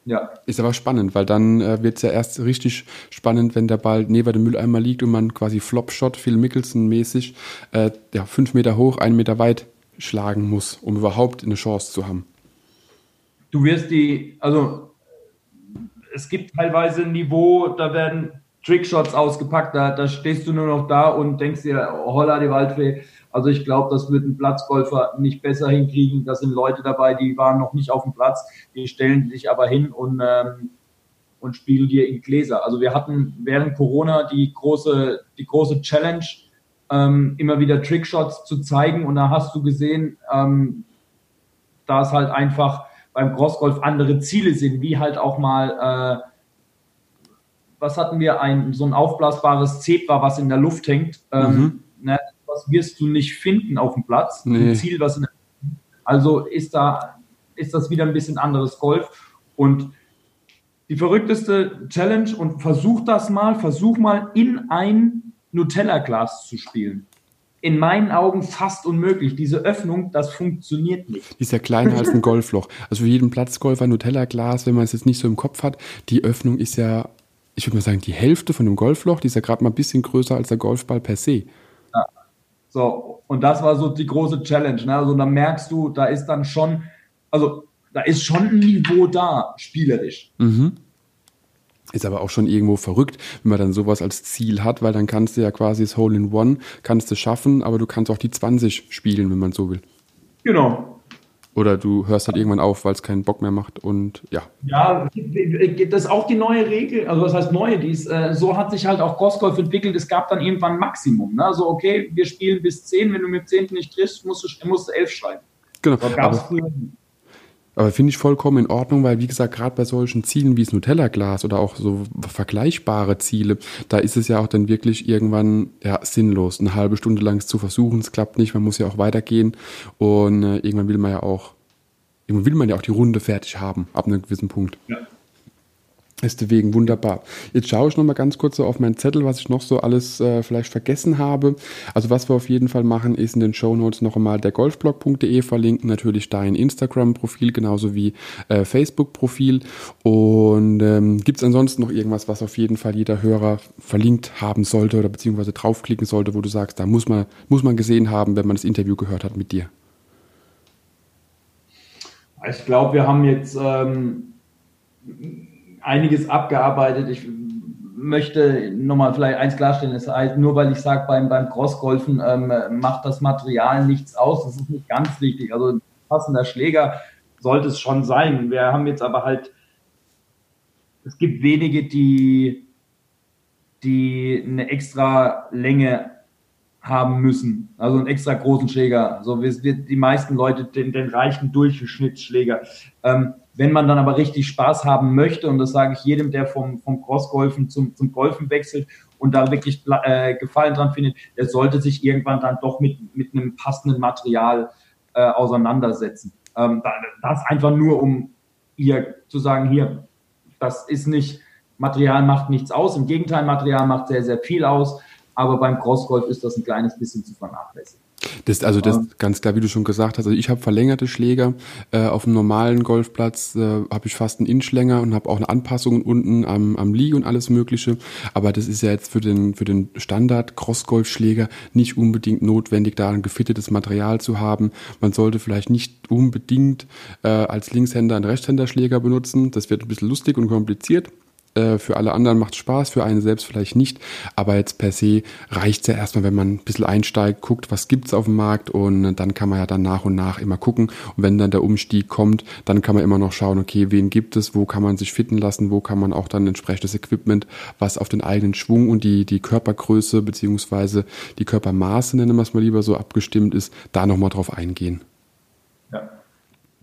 ja. Ist aber spannend, weil dann äh, wird es ja erst richtig spannend, wenn der Ball neben dem Mülleimer liegt und man quasi Flopshot, Phil Mickelson-mäßig, äh, ja, fünf Meter hoch, einen Meter weit schlagen muss, um überhaupt eine Chance zu haben. Du wirst die, also es gibt teilweise ein Niveau, da werden Trickshots ausgepackt, da, da stehst du nur noch da und denkst dir, holla die Waldfee, also ich glaube, das wird ein Platzgolfer nicht besser hinkriegen. Da sind Leute dabei, die waren noch nicht auf dem Platz, die stellen sich aber hin und, ähm, und spielen dir in Gläser. Also wir hatten während Corona die große, die große Challenge, ähm, immer wieder Trickshots zu zeigen. Und da hast du gesehen, ähm, da es halt einfach beim Crossgolf andere Ziele sind, wie halt auch mal, äh, was hatten wir, ein so ein aufblasbares Zebra, was in der Luft hängt. Ähm, mhm. Was wirst du nicht finden auf dem Platz. Nee. Ein Ziel, was in, also ist da ist das wieder ein bisschen anderes Golf und die verrückteste Challenge und versuch das mal, versuch mal in ein Nutella-Glas zu spielen. In meinen Augen fast unmöglich. Diese Öffnung, das funktioniert nicht. Die ist ja kleiner als ein <laughs> Golfloch. Also für jeden Platzgolfer Nutella-Glas, wenn man es jetzt nicht so im Kopf hat, die Öffnung ist ja, ich würde mal sagen, die Hälfte von einem Golfloch, die ist ja gerade mal ein bisschen größer als der Golfball per se. So, und das war so die große Challenge. Ne? Also da merkst du, da ist dann schon, also da ist schon ein Niveau da, spielerisch. Mhm. Ist aber auch schon irgendwo verrückt, wenn man dann sowas als Ziel hat, weil dann kannst du ja quasi das Hole in One, kannst du schaffen, aber du kannst auch die 20 spielen, wenn man so will. Genau. Oder du hörst halt irgendwann auf, weil es keinen Bock mehr macht und ja. Ja, das ist auch die neue Regel, also was heißt neue, dies, äh, so hat sich halt auch Crossgolf entwickelt, es gab dann irgendwann ein Maximum. Ne? Also okay, wir spielen bis 10, wenn du mit 10 nicht triffst, musst du, musst du 11 schreiben. Genau. Aber, Aber finde ich vollkommen in Ordnung, weil wie gesagt, gerade bei solchen Zielen wie das Nutella-Glas oder auch so vergleichbare Ziele, da ist es ja auch dann wirklich irgendwann ja, sinnlos, eine halbe Stunde lang zu versuchen. Es klappt nicht, man muss ja auch weitergehen und äh, irgendwann will man ja auch, irgendwann will man ja auch die Runde fertig haben, ab einem gewissen Punkt. Ja. Deswegen wunderbar. Jetzt schaue ich noch mal ganz kurz so auf meinen Zettel, was ich noch so alles äh, vielleicht vergessen habe. Also was wir auf jeden Fall machen, ist in den Show Notes noch einmal der golfblog.de verlinken, natürlich dein Instagram-Profil genauso wie äh, Facebook-Profil. Und ähm, gibt es ansonsten noch irgendwas, was auf jeden Fall jeder Hörer verlinkt haben sollte oder beziehungsweise draufklicken sollte, wo du sagst, da muss man, muss man gesehen haben, wenn man das Interview gehört hat mit dir? Ich glaube, wir haben jetzt ähm einiges abgearbeitet. Ich möchte nochmal vielleicht eins klarstellen, das heißt, nur weil ich sage, beim, beim Crossgolfen ähm, macht das Material nichts aus, das ist nicht ganz wichtig. Also ein passender Schläger sollte es schon sein. Wir haben jetzt aber halt, es gibt wenige, die, die eine extra Länge haben müssen, also einen extra großen Schläger. Also wir, wir, die meisten Leute den, den reichen Durchschnittsschläger. Ähm, wenn man dann aber richtig Spaß haben möchte, und das sage ich jedem, der vom, vom Crossgolfen zum, zum Golfen wechselt und da wirklich äh, Gefallen dran findet, der sollte sich irgendwann dann doch mit, mit einem passenden Material äh, auseinandersetzen. Ähm, das einfach nur, um hier zu sagen, hier, das ist nicht, Material macht nichts aus. Im Gegenteil, Material macht sehr, sehr viel aus. Aber beim Crossgolf ist das ein kleines bisschen zu vernachlässigen. Das, also das ganz klar, wie du schon gesagt hast. Also ich habe verlängerte Schläger. Äh, auf dem normalen Golfplatz äh, habe ich fast einen Inchlänger und habe auch eine Anpassung unten am, am Lee und alles Mögliche. Aber das ist ja jetzt für den, für den Standard Cross-Golf-Schläger nicht unbedingt notwendig, da ein gefittetes Material zu haben. Man sollte vielleicht nicht unbedingt äh, als Linkshänder einen Rechtshänderschläger benutzen. Das wird ein bisschen lustig und kompliziert. Äh, für alle anderen macht Spaß, für einen selbst vielleicht nicht. Aber jetzt per se reicht es ja erstmal, wenn man ein bisschen einsteigt, guckt, was gibt es auf dem Markt und dann kann man ja dann nach und nach immer gucken. Und wenn dann der Umstieg kommt, dann kann man immer noch schauen, okay, wen gibt es, wo kann man sich fitten lassen, wo kann man auch dann entsprechendes Equipment, was auf den eigenen Schwung und die, die Körpergröße beziehungsweise die Körpermaße, nennen wir es mal lieber so, abgestimmt ist, da nochmal drauf eingehen. Ja,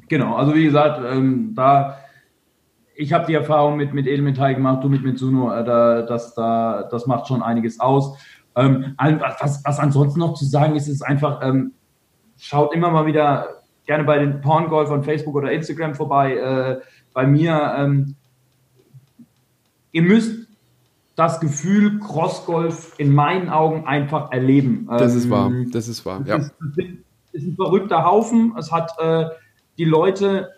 genau. Also wie gesagt, ähm, da ich habe die Erfahrung mit, mit Edelmetall gemacht, du mit Mitsuno, äh, da, das, da, das macht schon einiges aus. Ähm, was, was ansonsten noch zu sagen ist, ist einfach, ähm, schaut immer mal wieder gerne bei den Porngolf on Facebook oder Instagram vorbei. Äh, bei mir, ähm, ihr müsst das Gefühl Crossgolf in meinen Augen einfach erleben. Das ist wahr, ähm, das ist wahr, ja. Ist, ist ein verrückter Haufen. Es hat äh, die Leute,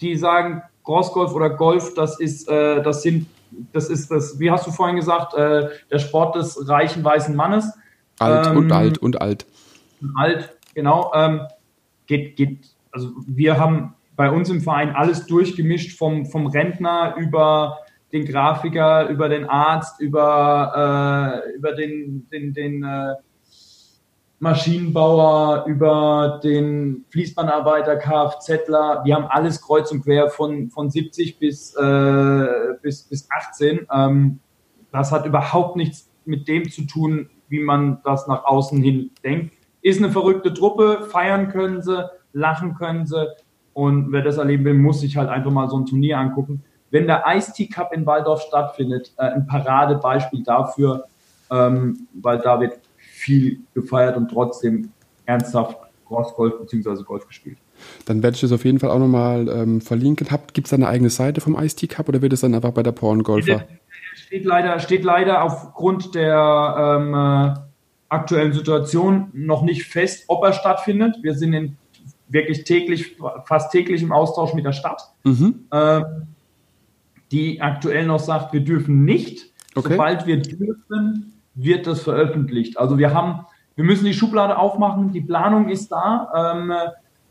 die sagen, Crossgolf oder Golf, das ist, äh, das sind, das ist das, wie hast du vorhin gesagt, äh, der Sport des reichen weißen Mannes. Alt ähm, und alt und alt. Alt, genau. Ähm, geht, geht, also wir haben bei uns im Verein alles durchgemischt vom, vom Rentner über den Grafiker, über den Arzt, über, äh, über den, den, den äh, Maschinenbauer, über den Fließbandarbeiter, Kfzler. Wir haben alles kreuz und quer von, von 70 bis, äh, bis, bis 18. Ähm, das hat überhaupt nichts mit dem zu tun, wie man das nach außen hin denkt. Ist eine verrückte Truppe, feiern können sie, lachen können sie. Und wer das erleben will, muss sich halt einfach mal so ein Turnier angucken. Wenn der Ice-Tea Cup in Waldorf stattfindet, äh, ein Paradebeispiel dafür, ähm, weil da wird viel gefeiert und trotzdem ernsthaft Crossgolf bzw. Golf gespielt. Dann werde ich das auf jeden Fall auch nochmal ähm, verlinken. Gibt es da eine eigene Seite vom Ice-T Cup oder wird es dann einfach bei der Porn Golfer? Steht leider, steht leider aufgrund der ähm, äh, aktuellen Situation noch nicht fest, ob er stattfindet. Wir sind in wirklich täglich, fast täglich im Austausch mit der Stadt, mhm. ähm, die aktuell noch sagt, wir dürfen nicht. Okay. Sobald wir dürfen, wird das veröffentlicht. Also wir haben, wir müssen die Schublade aufmachen, die Planung ist da, ähm,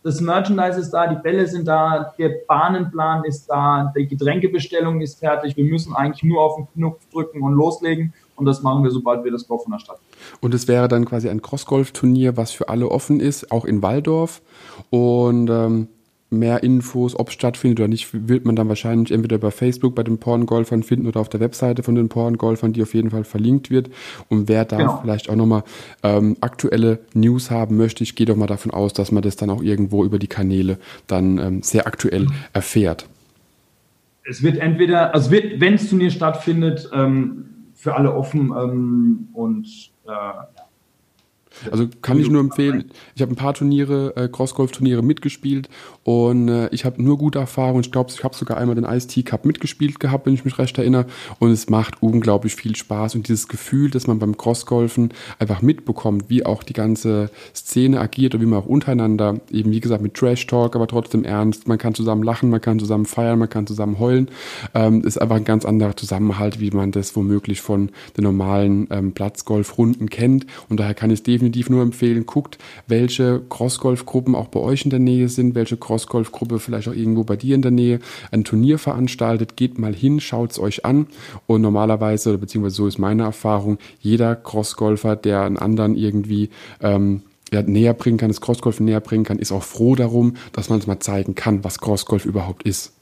das Merchandise ist da, die Bälle sind da, der Bahnenplan ist da, die Getränkebestellung ist fertig. Wir müssen eigentlich nur auf den Knopf drücken und loslegen. Und das machen wir, sobald wir das Golf von der Stadt. Und es wäre dann quasi ein Crossgolf-Turnier, was für alle offen ist, auch in Waldorf. Und ähm, mehr Infos, ob es stattfindet oder nicht, wird man dann wahrscheinlich entweder bei Facebook bei den Porngolfern finden oder auf der Webseite von den Porngolfern, die auf jeden Fall verlinkt wird. Und wer da genau. vielleicht auch nochmal ähm, aktuelle News haben möchte, ich gehe doch mal davon aus, dass man das dann auch irgendwo über die Kanäle dann ähm, sehr aktuell erfährt. Es wird entweder, also wird, wenn es Turnier stattfindet, ähm, für alle offen ähm, und äh, also kann ich nur empfehlen. Ich habe ein paar Turniere, äh, Crossgolf-Turniere mitgespielt und äh, ich habe nur gute Erfahrungen. Ich glaube, ich habe sogar einmal den Ice-T Cup mitgespielt gehabt, wenn ich mich recht erinnere. Und es macht unglaublich viel Spaß. Und dieses Gefühl, dass man beim Crossgolfen einfach mitbekommt, wie auch die ganze Szene agiert und wie man auch untereinander, eben wie gesagt, mit Trash-Talk, aber trotzdem ernst. Man kann zusammen lachen, man kann zusammen feiern, man kann zusammen heulen. Ähm, ist einfach ein ganz anderer Zusammenhalt, wie man das womöglich von den normalen ähm, Platzgolf-Runden kennt. Und daher kann ich definitiv nur empfehlen, guckt, welche Crossgolf-Gruppen auch bei euch in der Nähe sind, welche Crossgolf-Gruppe vielleicht auch irgendwo bei dir in der Nähe ein Turnier veranstaltet, geht mal hin, schaut es euch an und normalerweise, beziehungsweise so ist meine Erfahrung, jeder Crossgolfer, der einen anderen irgendwie ähm, ja, näher bringen kann, das Crossgolf näher bringen kann, ist auch froh darum, dass man es mal zeigen kann, was Crossgolf überhaupt ist.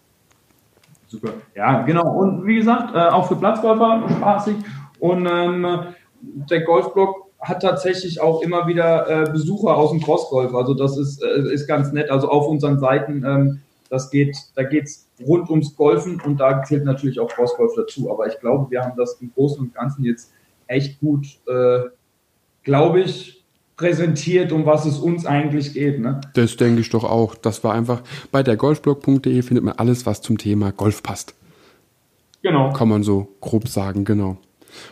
Super. Ja, genau. Und wie gesagt, äh, auch für Platzgolfer spaßig. Und ähm, der Golfblock hat tatsächlich auch immer wieder äh, Besucher aus dem Crossgolf. Also das ist, äh, ist ganz nett. Also auf unseren Seiten, ähm, das geht, da geht's rund ums Golfen und da zählt natürlich auch Crossgolf dazu. Aber ich glaube, wir haben das im Großen und Ganzen jetzt echt gut, äh, glaube ich, präsentiert, um was es uns eigentlich geht. Ne? Das denke ich doch auch. Das war einfach bei der golfblog.de findet man alles, was zum Thema Golf passt. Genau. Kann man so grob sagen, genau.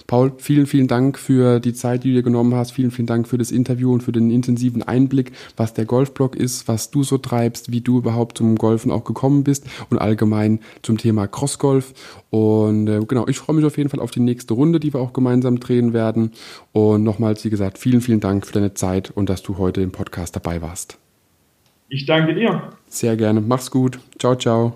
Paul, vielen, vielen Dank für die Zeit, die du dir genommen hast. Vielen, vielen Dank für das Interview und für den intensiven Einblick, was der Golfblog ist, was du so treibst, wie du überhaupt zum Golfen auch gekommen bist und allgemein zum Thema Crossgolf. Und äh, genau, ich freue mich auf jeden Fall auf die nächste Runde, die wir auch gemeinsam drehen werden. Und nochmals, wie gesagt, vielen, vielen Dank für deine Zeit und dass du heute im Podcast dabei warst. Ich danke dir. Sehr gerne. Mach's gut. Ciao, ciao.